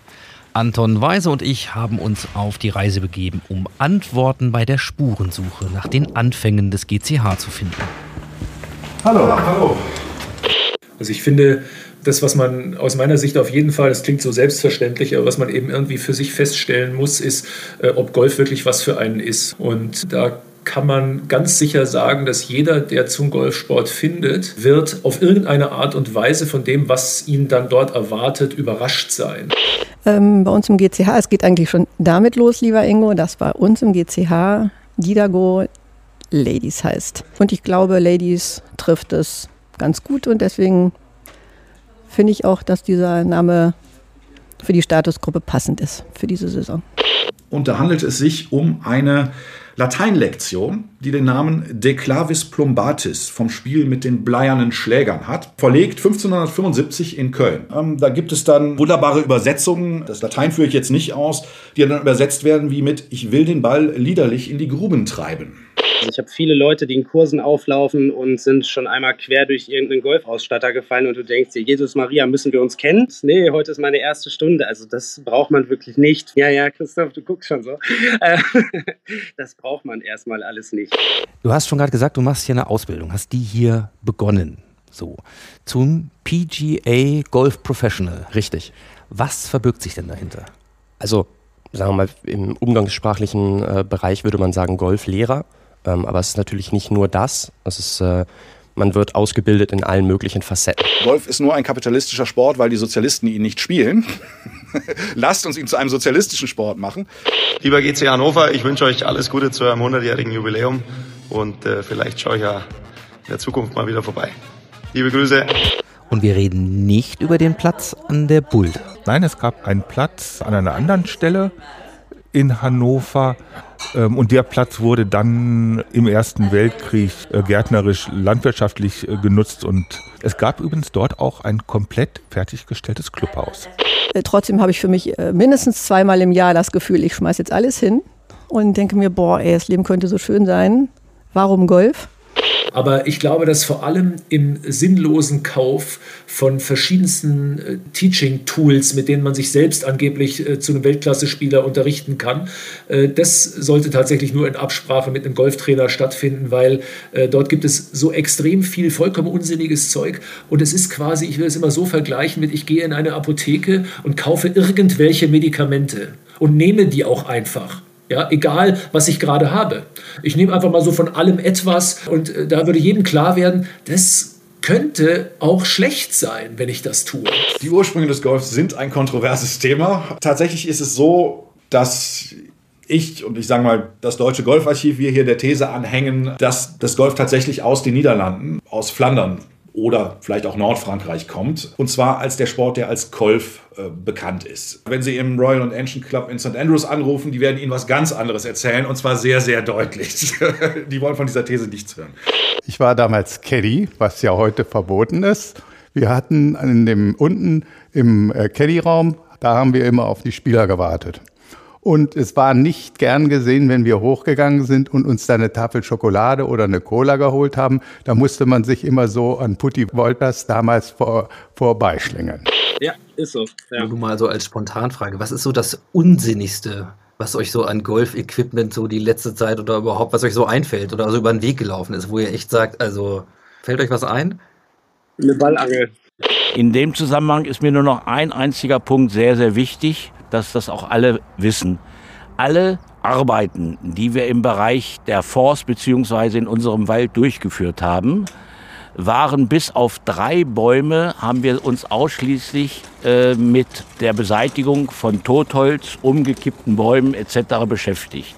Anton Weise und ich haben uns auf die Reise begeben, um Antworten bei der Spurensuche nach den Anfängen des GCH zu finden. Hallo. Hallo. Also ich finde, das, was man aus meiner Sicht auf jeden Fall, das klingt so selbstverständlich, aber was man eben irgendwie für sich feststellen muss, ist, äh, ob Golf wirklich was für einen ist. Und da kann man ganz sicher sagen, dass jeder, der zum Golfsport findet, wird auf irgendeine Art und Weise von dem, was ihn dann dort erwartet, überrascht sein. Ähm, bei uns im GCH, es geht eigentlich schon damit los, lieber Ingo, dass bei uns im GCH Didago Ladies heißt. Und ich glaube, Ladies trifft es ganz gut und deswegen finde ich auch, dass dieser Name für die Statusgruppe passend ist für diese Saison. Und da handelt es sich um eine Lateinlektion, die den Namen De Clavis Plumbatis vom Spiel mit den bleiernen Schlägern hat. Verlegt 1575 in Köln. Ähm, da gibt es dann wunderbare Übersetzungen, das Latein führe ich jetzt nicht aus, die dann übersetzt werden wie mit Ich will den Ball liederlich in die Gruben treiben. Also ich habe viele Leute, die in Kursen auflaufen und sind schon einmal quer durch irgendeinen Golfausstatter gefallen und du denkst dir, Jesus Maria, müssen wir uns kennen? Nee, heute ist meine erste Stunde. Also das braucht man wirklich nicht. Ja, ja, Christoph, du guckst schon so. Äh, das braucht man erstmal alles nicht. Du hast schon gerade gesagt, du machst hier eine Ausbildung, hast die hier begonnen. So, zum PGA Golf Professional. Richtig. Was verbirgt sich denn dahinter? Also, sagen wir mal, im umgangssprachlichen äh, Bereich würde man sagen Golflehrer. Ähm, aber es ist natürlich nicht nur das. Es ist, äh, man wird ausgebildet in allen möglichen Facetten. Golf ist nur ein kapitalistischer Sport, weil die Sozialisten ihn nicht spielen. Lasst uns ihn zu einem sozialistischen Sport machen. Lieber GC Hannover, ich wünsche euch alles Gute zu eurem 100-jährigen Jubiläum und äh, vielleicht schaue ich ja in der Zukunft mal wieder vorbei. Liebe Grüße. Und wir reden nicht über den Platz an der Buld. Nein, es gab einen Platz an einer anderen Stelle in Hannover. Ähm, und der Platz wurde dann im Ersten Weltkrieg äh, gärtnerisch, landwirtschaftlich äh, genutzt. Und es gab übrigens dort auch ein komplett fertiggestelltes Clubhaus. Äh, trotzdem habe ich für mich mindestens zweimal im Jahr das Gefühl, ich schmeiße jetzt alles hin und denke mir, boah, ey, das Leben könnte so schön sein. Warum Golf? Aber ich glaube, dass vor allem im sinnlosen Kauf von verschiedensten äh, Teaching-Tools, mit denen man sich selbst angeblich äh, zu einem Weltklasse-Spieler unterrichten kann, äh, das sollte tatsächlich nur in Absprache mit einem Golftrainer stattfinden, weil äh, dort gibt es so extrem viel vollkommen unsinniges Zeug. Und es ist quasi, ich will es immer so vergleichen mit, ich gehe in eine Apotheke und kaufe irgendwelche Medikamente und nehme die auch einfach. Ja, egal, was ich gerade habe. Ich nehme einfach mal so von allem etwas und äh, da würde jedem klar werden, das könnte auch schlecht sein, wenn ich das tue. Die Ursprünge des Golfs sind ein kontroverses Thema. Tatsächlich ist es so, dass ich und ich sage mal, das Deutsche Golfarchiv, wir hier der These anhängen, dass das Golf tatsächlich aus den Niederlanden, aus Flandern oder vielleicht auch Nordfrankreich kommt. Und zwar als der Sport, der als Golf äh, bekannt ist. Wenn Sie im Royal and Ancient Club in St. Andrews anrufen, die werden Ihnen was ganz anderes erzählen und zwar sehr, sehr deutlich. die wollen von dieser These nichts hören. Ich war damals Caddy, was ja heute verboten ist. Wir hatten in dem, unten im äh, Caddy-Raum, da haben wir immer auf die Spieler gewartet. Und es war nicht gern gesehen, wenn wir hochgegangen sind und uns da eine Tafel Schokolade oder eine Cola geholt haben. Da musste man sich immer so an Putti Wolters damals vor, vorbeischlingen. Ja, ist so. Ja. Nur mal so als Spontanfrage. Was ist so das Unsinnigste, was euch so an Golf-Equipment so die letzte Zeit oder überhaupt, was euch so einfällt oder so über den Weg gelaufen ist, wo ihr echt sagt, also fällt euch was ein? Eine Ballangel. In dem Zusammenhang ist mir nur noch ein einziger Punkt sehr, sehr wichtig dass das auch alle wissen. Alle Arbeiten, die wir im Bereich der Forst beziehungsweise in unserem Wald durchgeführt haben, waren bis auf drei Bäume, haben wir uns ausschließlich äh, mit der Beseitigung von Totholz, umgekippten Bäumen etc. beschäftigt.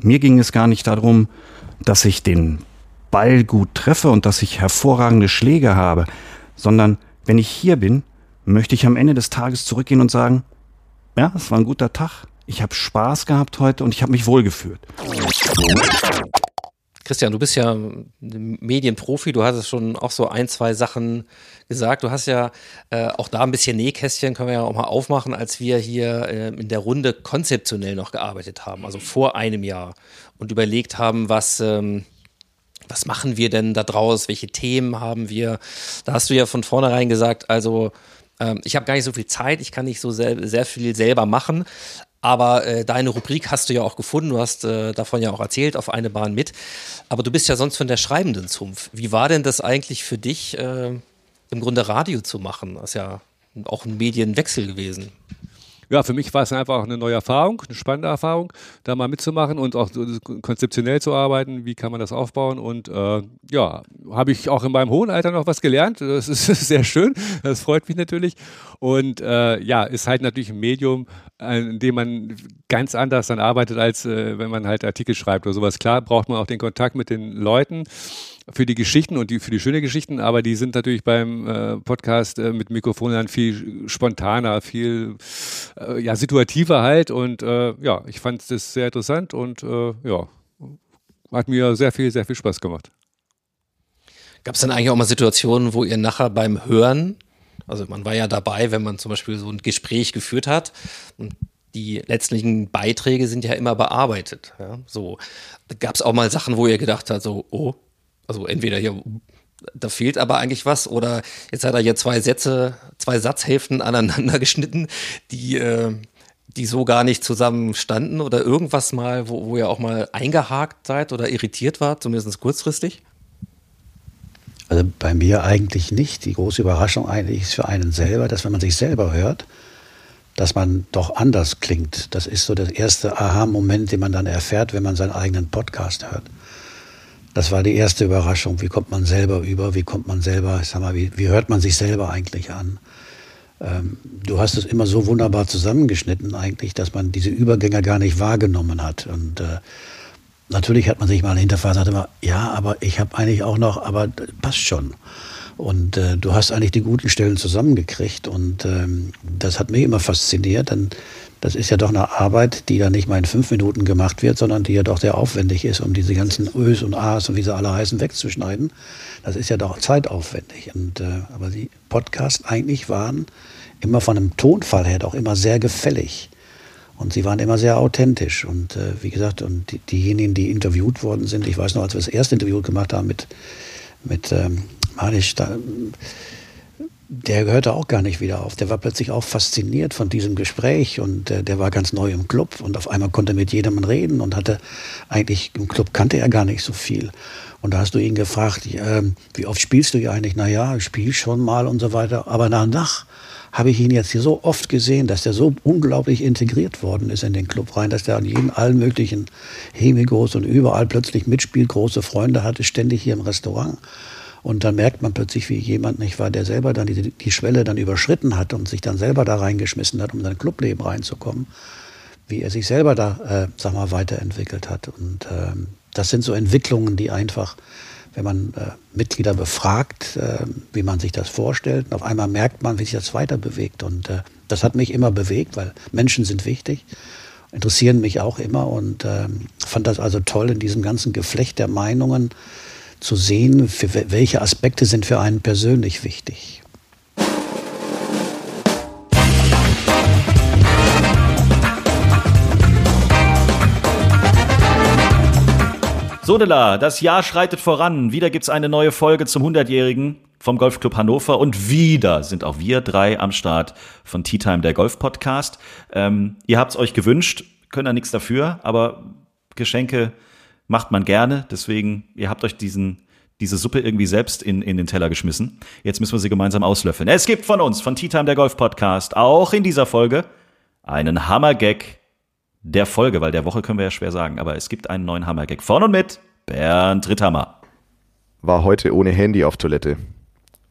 Mir ging es gar nicht darum, dass ich den Ball gut treffe und dass ich hervorragende Schläge habe, sondern wenn ich hier bin, möchte ich am Ende des Tages zurückgehen und sagen, ja, es war ein guter Tag. Ich habe Spaß gehabt heute und ich habe mich wohlgefühlt. Christian, du bist ja Medienprofi, du hattest schon auch so ein, zwei Sachen gesagt. Du hast ja äh, auch da ein bisschen Nähkästchen, können wir ja auch mal aufmachen, als wir hier äh, in der Runde konzeptionell noch gearbeitet haben, also vor einem Jahr und überlegt haben, was. Ähm, was machen wir denn da draus? Welche Themen haben wir? Da hast du ja von vornherein gesagt, also ähm, ich habe gar nicht so viel Zeit, ich kann nicht so sehr, sehr viel selber machen. Aber äh, deine Rubrik hast du ja auch gefunden, du hast äh, davon ja auch erzählt, auf eine Bahn mit. Aber du bist ja sonst von der schreibenden Zunft. Wie war denn das eigentlich für dich, äh, im Grunde Radio zu machen? Das ist ja auch ein Medienwechsel gewesen. Ja, für mich war es einfach eine neue Erfahrung, eine spannende Erfahrung, da mal mitzumachen und auch konzeptionell zu arbeiten. Wie kann man das aufbauen? Und äh, ja, habe ich auch in meinem hohen Alter noch was gelernt. Das ist sehr schön. Das freut mich natürlich. Und äh, ja, ist halt natürlich ein Medium, in dem man ganz anders dann arbeitet, als äh, wenn man halt Artikel schreibt oder sowas. Klar braucht man auch den Kontakt mit den Leuten für die Geschichten und die, für die schönen Geschichten, aber die sind natürlich beim äh, Podcast äh, mit Mikrofon dann viel spontaner, viel äh, ja, situativer halt. Und äh, ja, ich fand das sehr interessant und äh, ja, hat mir sehr viel, sehr viel Spaß gemacht. Gab es dann eigentlich auch mal Situationen, wo ihr nachher beim Hören, also man war ja dabei, wenn man zum Beispiel so ein Gespräch geführt hat und die letztlichen Beiträge sind ja immer bearbeitet. Ja? So gab es auch mal Sachen, wo ihr gedacht habt, so, oh, also entweder hier, da fehlt aber eigentlich was, oder jetzt hat er hier zwei Sätze, zwei Satzhälften aneinander geschnitten, die, äh, die so gar nicht zusammen standen oder irgendwas mal, wo, wo ihr auch mal eingehakt seid oder irritiert wart, zumindest kurzfristig? Also bei mir eigentlich nicht. Die große Überraschung eigentlich ist für einen selber, dass wenn man sich selber hört, dass man doch anders klingt. Das ist so der erste Aha-Moment, den man dann erfährt, wenn man seinen eigenen Podcast hört. Das war die erste Überraschung. Wie kommt man selber über? Wie kommt man selber, ich sag mal, wie, wie hört man sich selber eigentlich an? Ähm, du hast es immer so wunderbar zusammengeschnitten eigentlich, dass man diese Übergänge gar nicht wahrgenommen hat. Und äh, natürlich hat man sich mal hinterfragt, sagt immer, ja, aber ich habe eigentlich auch noch, aber passt schon. Und äh, du hast eigentlich die guten Stellen zusammengekriegt. Und ähm, das hat mich immer fasziniert, denn das ist ja doch eine Arbeit, die dann nicht mal in fünf Minuten gemacht wird, sondern die ja doch sehr aufwendig ist, um diese ganzen Ös und As und wie sie alle heißen wegzuschneiden. Das ist ja doch zeitaufwendig. Und, äh, aber die Podcasts eigentlich waren immer von einem Tonfall her doch immer sehr gefällig. Und sie waren immer sehr authentisch. Und äh, wie gesagt, und die, diejenigen, die interviewt worden sind, ich weiß noch, als wir das erste Interview gemacht haben mit, mit ähm, Manisch, da, der gehörte auch gar nicht wieder auf. Der war plötzlich auch fasziniert von diesem Gespräch und äh, der war ganz neu im Club und auf einmal konnte er mit jedem reden und hatte eigentlich im Club kannte er gar nicht so viel. Und da hast du ihn gefragt, äh, wie oft spielst du hier eigentlich? Naja, ich spiele schon mal und so weiter. Aber danach habe ich ihn jetzt hier so oft gesehen, dass er so unglaublich integriert worden ist in den Club rein, dass er an jeden allen möglichen Hemigos und überall plötzlich mitspielt, große Freunde hatte, ständig hier im Restaurant. Und dann merkt man plötzlich, wie jemand nicht war, der selber dann die, die Schwelle dann überschritten hat und sich dann selber da reingeschmissen hat, um in sein Clubleben reinzukommen, wie er sich selber da, äh, sag mal, weiterentwickelt hat. Und ähm, das sind so Entwicklungen, die einfach, wenn man äh, Mitglieder befragt, äh, wie man sich das vorstellt, auf einmal merkt man, wie sich das weiter bewegt. Und äh, das hat mich immer bewegt, weil Menschen sind wichtig, interessieren mich auch immer und ähm, fand das also toll in diesem ganzen Geflecht der Meinungen zu sehen, welche Aspekte sind für einen persönlich wichtig. Sodela, das Jahr schreitet voran. Wieder gibt's eine neue Folge zum 100-Jährigen vom Golfclub Hannover und wieder sind auch wir drei am Start von Tea Time, der Golf Podcast. Ähm, ihr habt's euch gewünscht, können da nichts dafür, aber Geschenke macht man gerne. Deswegen, ihr habt euch diesen, diese Suppe irgendwie selbst in, in den Teller geschmissen. Jetzt müssen wir sie gemeinsam auslöffeln. Es gibt von uns, von Tea Time, der Golf Podcast, auch in dieser Folge einen Hammergag der Folge, weil der Woche können wir ja schwer sagen, aber es gibt einen neuen Hammergag von und mit Bernd Ritthammer. War heute ohne Handy auf Toilette.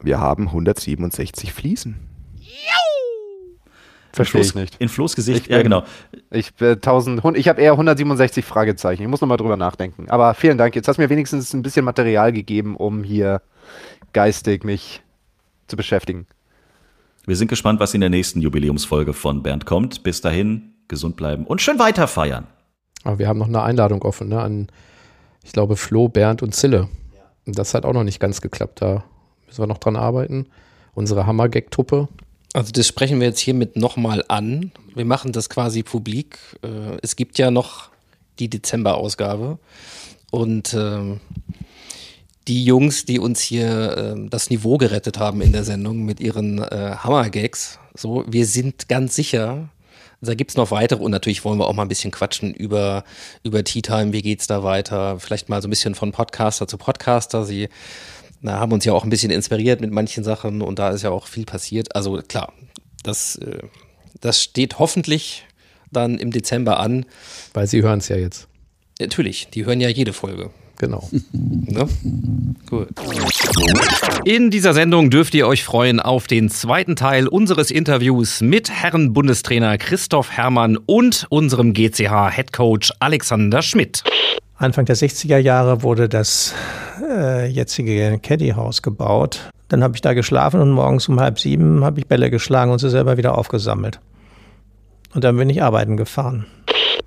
Wir haben 167 Fliesen. Verstehe ich nicht. In Flo's Gesicht, bin, ja genau. Ich, äh, ich habe eher 167 Fragezeichen. Ich muss nochmal drüber nachdenken. Aber vielen Dank. Jetzt hast du mir wenigstens ein bisschen Material gegeben, um hier geistig mich zu beschäftigen. Wir sind gespannt, was in der nächsten Jubiläumsfolge von Bernd kommt. Bis dahin, gesund bleiben und schön weiter feiern. Aber wir haben noch eine Einladung offen, ne? An, ich glaube, Flo, Bernd und Zille. Und das hat auch noch nicht ganz geklappt. Da müssen wir noch dran arbeiten. Unsere Hammer-Gag-Truppe, also das sprechen wir jetzt hiermit nochmal an. Wir machen das quasi publik. Äh, es gibt ja noch die Dezember-Ausgabe. Und ähm, die Jungs, die uns hier äh, das Niveau gerettet haben in der Sendung mit ihren äh, Hammer-Gags, so, wir sind ganz sicher, da gibt es noch weitere und natürlich wollen wir auch mal ein bisschen quatschen über, über Tea Time, wie geht's da weiter, vielleicht mal so ein bisschen von Podcaster zu Podcaster. Sie na, haben uns ja auch ein bisschen inspiriert mit manchen Sachen und da ist ja auch viel passiert. Also klar, das, äh, das steht hoffentlich dann im Dezember an. Weil Sie hören es ja jetzt. Natürlich, die hören ja jede Folge. Genau. Ne? Gut. In dieser Sendung dürft ihr euch freuen auf den zweiten Teil unseres Interviews mit Herrn Bundestrainer Christoph Herrmann und unserem GCH-Headcoach Alexander Schmidt. Anfang der 60er Jahre wurde das äh, jetzige Caddy-Haus gebaut. Dann habe ich da geschlafen und morgens um halb sieben habe ich Bälle geschlagen und sie selber wieder aufgesammelt. Und dann bin ich arbeiten gefahren.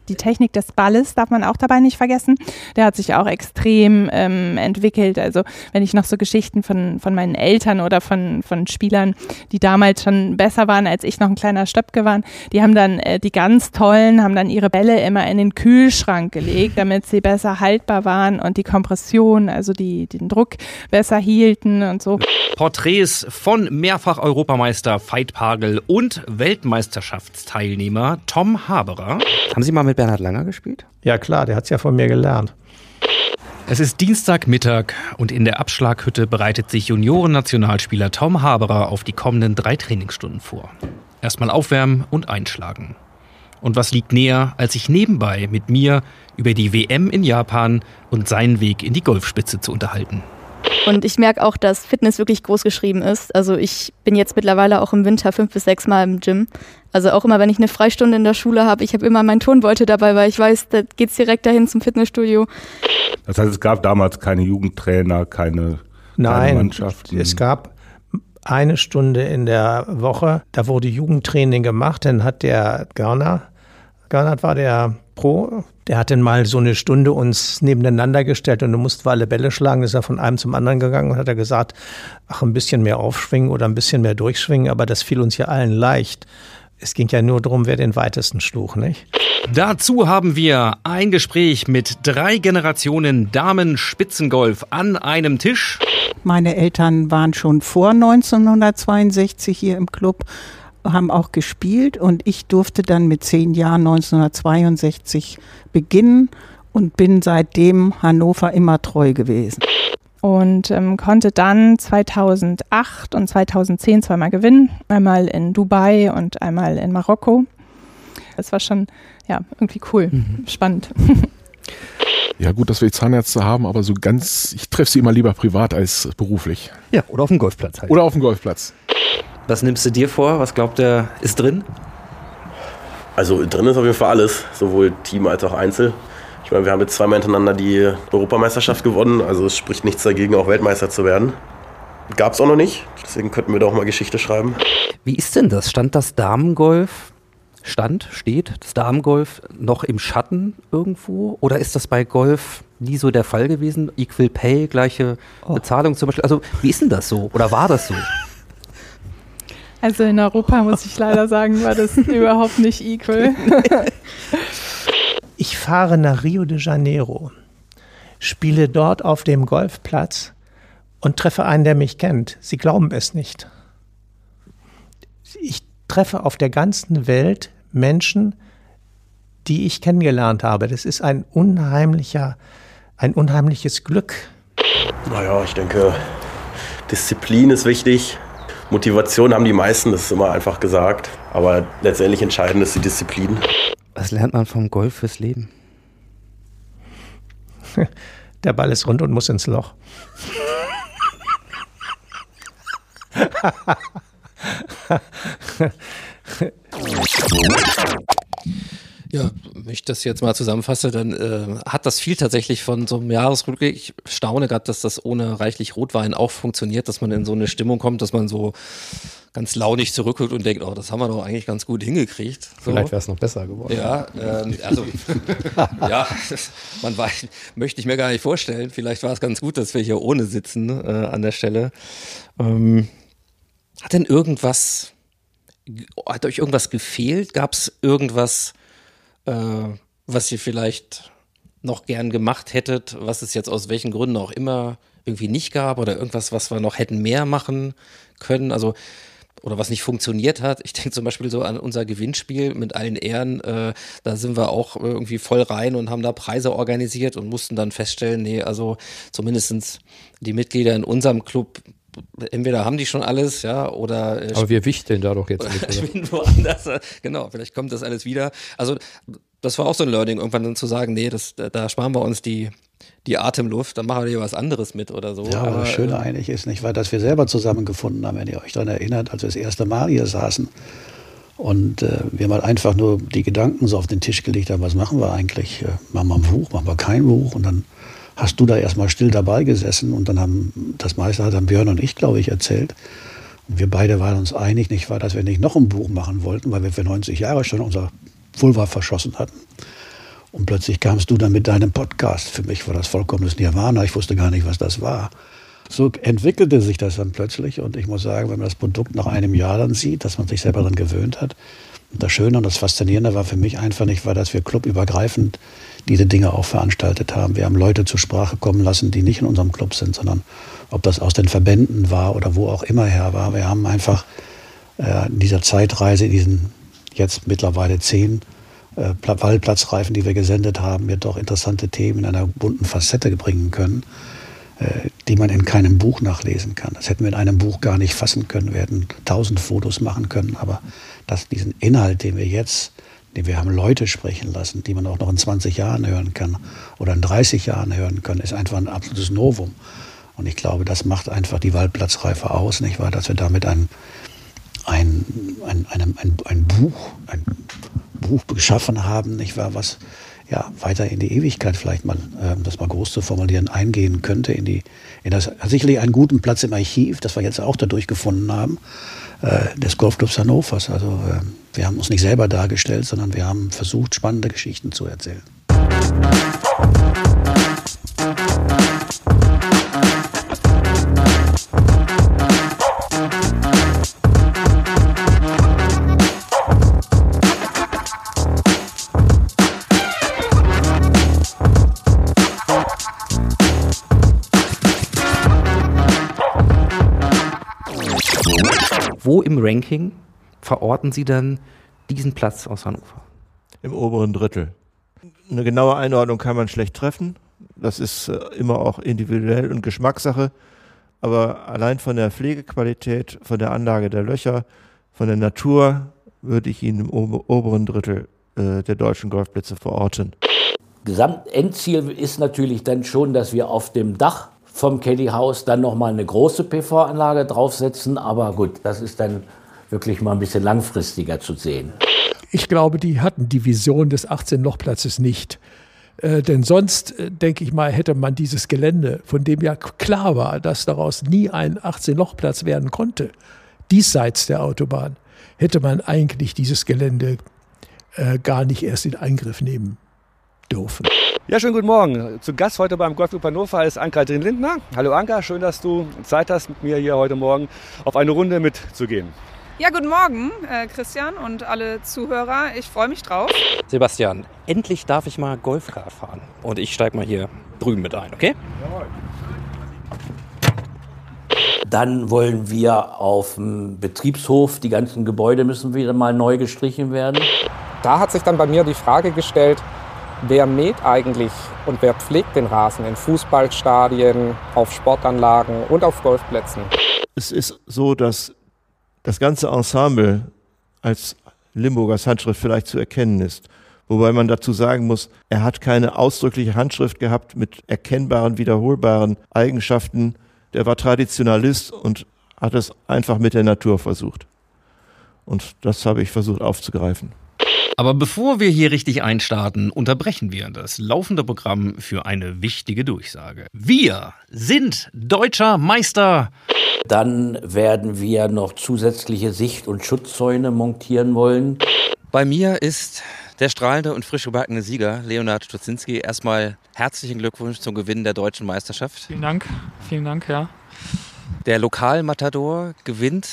Die Technik des Balles darf man auch dabei nicht vergessen. Der hat sich auch extrem ähm, entwickelt. Also wenn ich noch so Geschichten von, von meinen Eltern oder von, von Spielern, die damals schon besser waren, als ich noch ein kleiner Stöpke war, die haben dann, äh, die ganz tollen, haben dann ihre Bälle immer in den Kühlschrank gelegt, damit sie besser haltbar waren und die Kompression, also die, den Druck besser hielten und so. Porträts von Mehrfach-Europameister Veit Pagel und Weltmeisterschaftsteilnehmer Tom Haberer. Haben Sie mal mit Bernhard Langer gespielt? Ja klar, der hat es ja von mir gelernt. Es ist Dienstagmittag und in der Abschlaghütte bereitet sich Junioren-Nationalspieler Tom Haberer auf die kommenden drei Trainingsstunden vor. Erstmal aufwärmen und einschlagen. Und was liegt näher, als sich nebenbei mit mir über die WM in Japan und seinen Weg in die Golfspitze zu unterhalten? Und ich merke auch, dass Fitness wirklich groß geschrieben ist. Also ich bin jetzt mittlerweile auch im Winter fünf bis sechs Mal im Gym. Also auch immer, wenn ich eine Freistunde in der Schule habe, ich habe immer meinen Turnbeutel dabei, weil ich weiß, da geht's direkt dahin zum Fitnessstudio. Das heißt, es gab damals keine Jugendtrainer, keine, Nein, keine Mannschaften. es gab eine Stunde in der Woche, da wurde Jugendtraining gemacht, dann hat der Görner, Görner war der Pro, der hat dann mal so eine Stunde uns nebeneinander gestellt und du musst alle Bälle schlagen, ist er von einem zum anderen gegangen und hat er gesagt, ach, ein bisschen mehr aufschwingen oder ein bisschen mehr durchschwingen, aber das fiel uns ja allen leicht. Es ging ja nur darum, wer den weitesten schlug, nicht? Dazu haben wir ein Gespräch mit drei Generationen Damen-Spitzengolf an einem Tisch. Meine Eltern waren schon vor 1962 hier im Club, haben auch gespielt und ich durfte dann mit zehn Jahren 1962 beginnen und bin seitdem Hannover immer treu gewesen. und ähm, konnte dann 2008 und 2010 zweimal gewinnen. Einmal in Dubai und einmal in Marokko. Das war schon ja, irgendwie cool, spannend. Ja, gut, dass wir die Zahnärzte haben, aber so ganz, ich treffe sie immer lieber privat als beruflich. Ja, oder auf dem Golfplatz halt. Oder auf dem Golfplatz. Was nimmst du dir vor? Was glaubt der ist drin? Also drin ist auf jeden Fall alles, sowohl Team als auch Einzel. Ich meine, wir haben jetzt zweimal hintereinander die Europameisterschaft gewonnen, also es spricht nichts dagegen, auch Weltmeister zu werden. Gab es auch noch nicht, deswegen könnten wir doch mal Geschichte schreiben. Wie ist denn das? Stand das Damengolf, stand, steht das Damengolf noch im Schatten irgendwo? Oder ist das bei Golf nie so der Fall gewesen? Equal Pay, gleiche Bezahlung zum Beispiel? Also wie ist denn das so? Oder war das so? Also in Europa muss ich leider sagen, war das überhaupt nicht equal. Ich fahre nach Rio de Janeiro, spiele dort auf dem Golfplatz und treffe einen, der mich kennt. Sie glauben es nicht. Ich treffe auf der ganzen Welt Menschen, die ich kennengelernt habe. Das ist ein unheimlicher, ein unheimliches Glück. Naja, ich denke, Disziplin ist wichtig. Motivation haben die meisten, das ist immer einfach gesagt. Aber letztendlich entscheidend ist die Disziplin. Was lernt man vom Golf fürs Leben? Der Ball ist rund und muss ins Loch. Ja, wenn ich das jetzt mal zusammenfasse, dann äh, hat das viel tatsächlich von so einem Jahresrückblick. Ich staune gerade, dass das ohne reichlich Rotwein auch funktioniert, dass man in so eine Stimmung kommt, dass man so ganz launig zurückguckt und denkt, oh, das haben wir doch eigentlich ganz gut hingekriegt. So. Vielleicht wäre es noch besser geworden. Ja, ähm, also ja, man weiß, möchte ich mir gar nicht vorstellen. Vielleicht war es ganz gut, dass wir hier ohne sitzen äh, an der Stelle. Ähm, hat denn irgendwas, hat euch irgendwas gefehlt? Gab es irgendwas, äh, was ihr vielleicht noch gern gemacht hättet, was es jetzt aus welchen Gründen auch immer irgendwie nicht gab oder irgendwas, was wir noch hätten mehr machen können? Also oder was nicht funktioniert hat. Ich denke zum Beispiel so an unser Gewinnspiel mit allen Ehren. Äh, da sind wir auch irgendwie voll rein und haben da Preise organisiert und mussten dann feststellen, nee, also zumindestens die Mitglieder in unserem Club entweder haben die schon alles, ja, oder. Äh, Aber wir wichteln da doch jetzt mit. Oder? spielen woanders. Genau, vielleicht kommt das alles wieder. Also, das war auch so ein Learning, irgendwann dann zu sagen, nee, das, da sparen wir uns die, die Atemluft, dann machen wir hier was anderes mit oder so. Ja, aber, aber das Schöne äh, eigentlich ist nicht, weil dass wir selber zusammengefunden haben, wenn ihr euch daran erinnert, als wir das erste Mal hier saßen und äh, wir mal einfach nur die Gedanken so auf den Tisch gelegt haben, was machen wir eigentlich? Äh, machen wir ein Buch, machen wir kein Buch? Und dann hast du da erstmal still dabei gesessen und dann haben das meiste hat dann Björn und ich, glaube ich, erzählt. Und wir beide waren uns einig, nicht wahr, dass wir nicht noch ein Buch machen wollten, weil wir für 90 Jahre schon unser Vulva verschossen hatten. Und plötzlich kamst du dann mit deinem Podcast. Für mich war das vollkommenes Nirvana. Ich wusste gar nicht, was das war. So entwickelte sich das dann plötzlich. Und ich muss sagen, wenn man das Produkt nach einem Jahr dann sieht, dass man sich selber daran gewöhnt hat, und das Schöne und das Faszinierende war für mich einfach nicht, war, dass wir clubübergreifend diese Dinge auch veranstaltet haben. Wir haben Leute zur Sprache kommen lassen, die nicht in unserem Club sind, sondern ob das aus den Verbänden war oder wo auch immer her war. Wir haben einfach äh, in dieser Zeitreise, in diesen jetzt mittlerweile zehn äh, Waldplatzreifen, die wir gesendet haben, mir doch interessante Themen in einer bunten Facette bringen können, äh, die man in keinem Buch nachlesen kann. Das hätten wir in einem Buch gar nicht fassen können. Wir hätten tausend Fotos machen können, aber dass diesen Inhalt, den wir jetzt wir haben Leute sprechen lassen, die man auch noch in 20 Jahren hören kann oder in 30 Jahren hören kann, ist einfach ein absolutes Novum. Und ich glaube, das macht einfach die Waldplatzreife aus, nicht wahr? Dass wir damit ein, ein, ein, ein, ein, Buch, ein Buch geschaffen haben, nicht wahr? Was ja, weiter in die Ewigkeit vielleicht mal, äh, das mal groß zu formulieren, eingehen könnte in die, in das, sicherlich einen guten Platz im Archiv, das wir jetzt auch dadurch gefunden haben, des Golfclubs Hannovers. Also äh, wir haben uns nicht selber dargestellt, sondern wir haben versucht, spannende Geschichten zu erzählen. Ranking verorten Sie dann diesen Platz aus Hannover? Im oberen Drittel. Eine genaue Einordnung kann man schlecht treffen. Das ist äh, immer auch individuell und Geschmackssache. Aber allein von der Pflegequalität, von der Anlage der Löcher, von der Natur würde ich ihn im oberen Drittel äh, der deutschen Golfplätze verorten. Gesamtendziel ist natürlich dann schon, dass wir auf dem Dach vom Kelly House dann nochmal eine große PV-Anlage draufsetzen. Aber gut, das ist dann wirklich mal ein bisschen langfristiger zu sehen. Ich glaube, die hatten die Vision des 18-Loch-Platzes nicht. Äh, denn sonst, äh, denke ich mal, hätte man dieses Gelände, von dem ja klar war, dass daraus nie ein 18-Loch-Platz werden konnte, diesseits der Autobahn, hätte man eigentlich dieses Gelände äh, gar nicht erst in Angriff nehmen dürfen. Ja, schönen guten Morgen. Zu Gast heute beim Golfclub Hannover ist Ann-Kathrin Lindner. Hallo Anka, schön, dass du Zeit hast, mit mir hier heute Morgen auf eine Runde mitzugehen. Ja, guten Morgen, äh, Christian und alle Zuhörer. Ich freue mich drauf. Sebastian, endlich darf ich mal Golfkart fahren. Und ich steige mal hier drüben mit ein, okay? Jawohl. Dann wollen wir auf dem Betriebshof, die ganzen Gebäude müssen wieder mal neu gestrichen werden. Da hat sich dann bei mir die Frage gestellt, wer mäht eigentlich und wer pflegt den Rasen in Fußballstadien, auf Sportanlagen und auf Golfplätzen? Es ist so, dass das ganze Ensemble als Limburgers Handschrift vielleicht zu erkennen ist. Wobei man dazu sagen muss, er hat keine ausdrückliche Handschrift gehabt mit erkennbaren, wiederholbaren Eigenschaften. Der war Traditionalist und hat es einfach mit der Natur versucht. Und das habe ich versucht aufzugreifen. Aber bevor wir hier richtig einstarten, unterbrechen wir das laufende Programm für eine wichtige Durchsage. Wir sind deutscher Meister. Dann werden wir noch zusätzliche Sicht- und Schutzzäune montieren wollen. Bei mir ist der strahlende und frisch gebackene Sieger, Leonard Stutzinski. Erstmal herzlichen Glückwunsch zum Gewinn der deutschen Meisterschaft. Vielen Dank, vielen Dank, ja. Der Lokalmatador gewinnt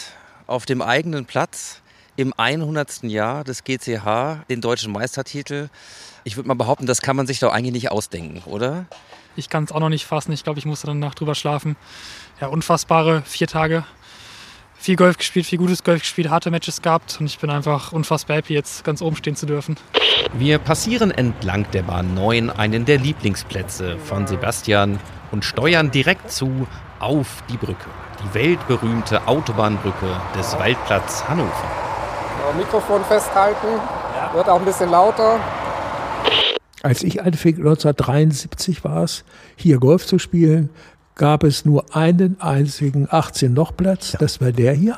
auf dem eigenen Platz im 100. Jahr des GCH den deutschen Meistertitel. Ich würde mal behaupten, das kann man sich doch eigentlich nicht ausdenken, oder? Ich kann es auch noch nicht fassen. Ich glaube, ich musste dann Nacht drüber schlafen. Ja, unfassbare vier Tage. Viel Golf gespielt, viel gutes Golf gespielt, harte Matches gehabt und ich bin einfach unfassbar happy, jetzt ganz oben stehen zu dürfen. Wir passieren entlang der Bahn 9 einen der Lieblingsplätze von Sebastian und steuern direkt zu auf die Brücke. die weltberühmte Autobahnbrücke des Waldplatz Hannover. Mikrofon festhalten, wird auch ein bisschen lauter. Als ich anfing, 1973 war es, hier Golf zu spielen, gab es nur einen einzigen 18-Loch-Platz, das war der hier.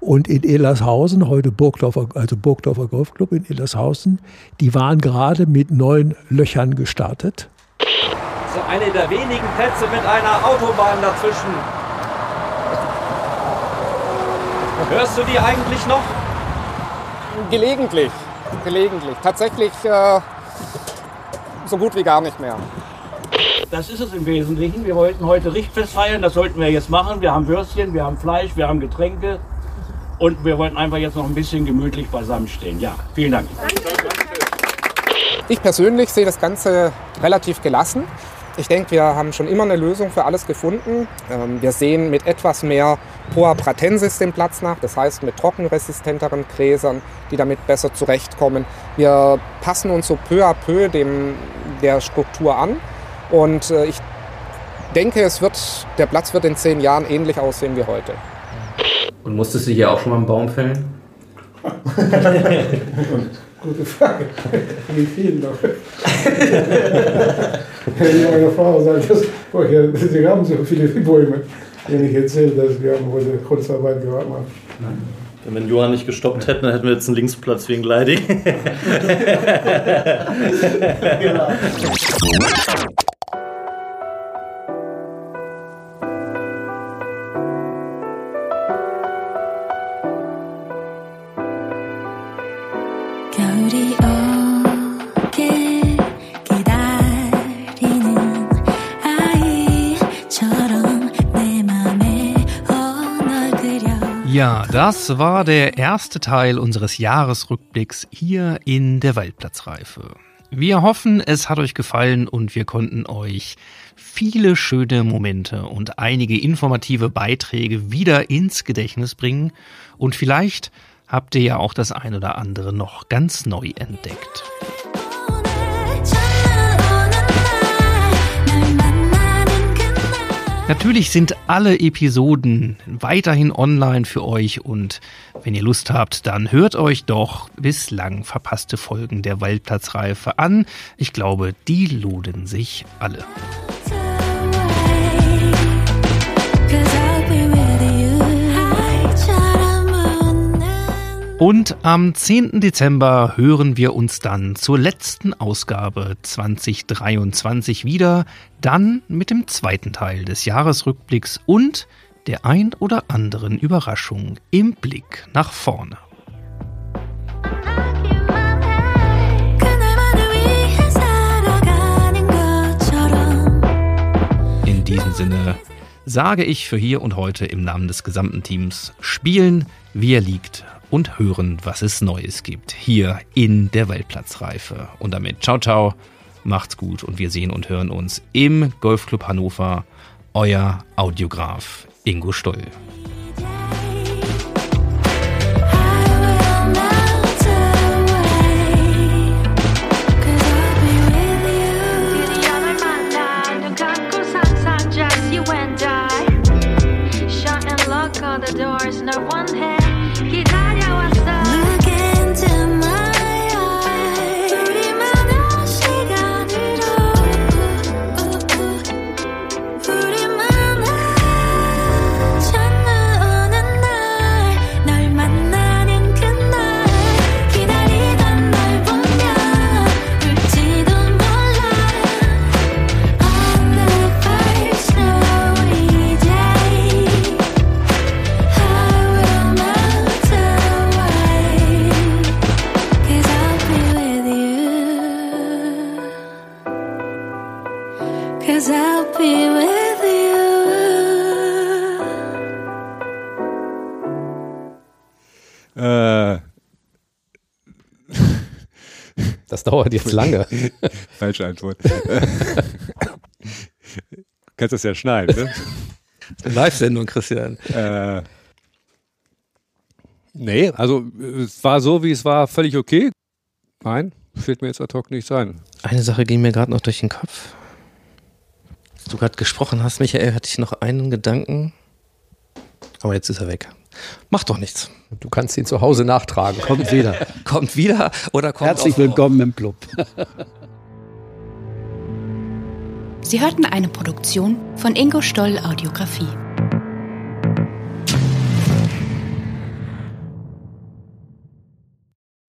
Und in Ellershausen, heute Burgdorfer, also Burgdorfer Golfclub in Ellershausen, die waren gerade mit neun Löchern gestartet. So eine der wenigen Plätze mit einer Autobahn dazwischen. Hörst du die eigentlich noch? Gelegentlich, gelegentlich. Tatsächlich äh, so gut wie gar nicht mehr. Das ist es im Wesentlichen. Wir wollten heute Richtfest feiern, das sollten wir jetzt machen. Wir haben Würstchen, wir haben Fleisch, wir haben Getränke und wir wollten einfach jetzt noch ein bisschen gemütlich beisammen stehen. Ja, vielen Dank. Ich persönlich sehe das Ganze relativ gelassen. Ich denke, wir haben schon immer eine Lösung für alles gefunden. Ähm, Wir sehen mit etwas mehr Poa pratensis den Platz nach, das heißt mit trockenresistenteren Gräsern, die damit besser zurechtkommen. Wir passen uns so peu à peu dem, der Struktur an und äh, ich denke, es wird, der Platz wird in zehn Jahren ähnlich aussehen wie heute. Und musstest du hier auch schon mal einen Baum fällen? Gute Frage. Wie viel noch? Wenn meine Frau sagt, das, boah, ja, Sie haben so viele Bäume. Wenn ich erzähle, dass wir haben heute Kurzarbeit gemacht haben. Wenn Johann nicht gestoppt hätten, dann hätten wir jetzt einen Linksplatz wegen Gliding. 겨 Ja, das war der erste Teil unseres Jahresrückblicks hier in der Waldplatzreife. Wir hoffen, es hat euch gefallen und wir konnten euch viele schöne Momente und einige informative Beiträge wieder ins Gedächtnis bringen und vielleicht habt ihr ja auch das ein oder andere noch ganz neu entdeckt. Natürlich sind alle Episoden weiterhin online für euch und wenn ihr Lust habt, dann hört euch doch bislang verpasste Folgen der Waldplatzreife an. Ich glaube, die lohnen sich alle. Cause Und am 10. Dezember hören wir uns dann zur letzten Ausgabe 2023 wieder, dann mit dem zweiten Teil des Jahresrückblicks und der ein oder anderen Überraschung im Blick nach vorne. In diesem Sinne sage ich für hier und heute im Namen des gesamten Teams, spielen, wie er liegt, und hören, was es Neues gibt hier in der Weltplatzreife. Und damit ciao ciao, macht's gut und wir sehen und hören uns im Golfclub Hannover. Euer Audiograf Ingo Stoll. Dauert jetzt lange. Falsche Antwort. Kannst das ja schneiden, ne? Live-Sendung, Christian. Äh, nee, also es war so, wie es war, völlig okay. Nein, fällt mir jetzt ad hoc nicht ein. Eine Sache ging mir gerade noch durch den Kopf. Als du gerade gesprochen hast, Michael, hatte ich noch einen Gedanken. Aber jetzt ist er weg. Macht doch nichts. Du kannst ihn zu Hause nachtragen. Kommt wieder. kommt wieder oder kommt Herzlich willkommen im Club. Sie hörten eine Produktion von Ingo Stoll Audiografie.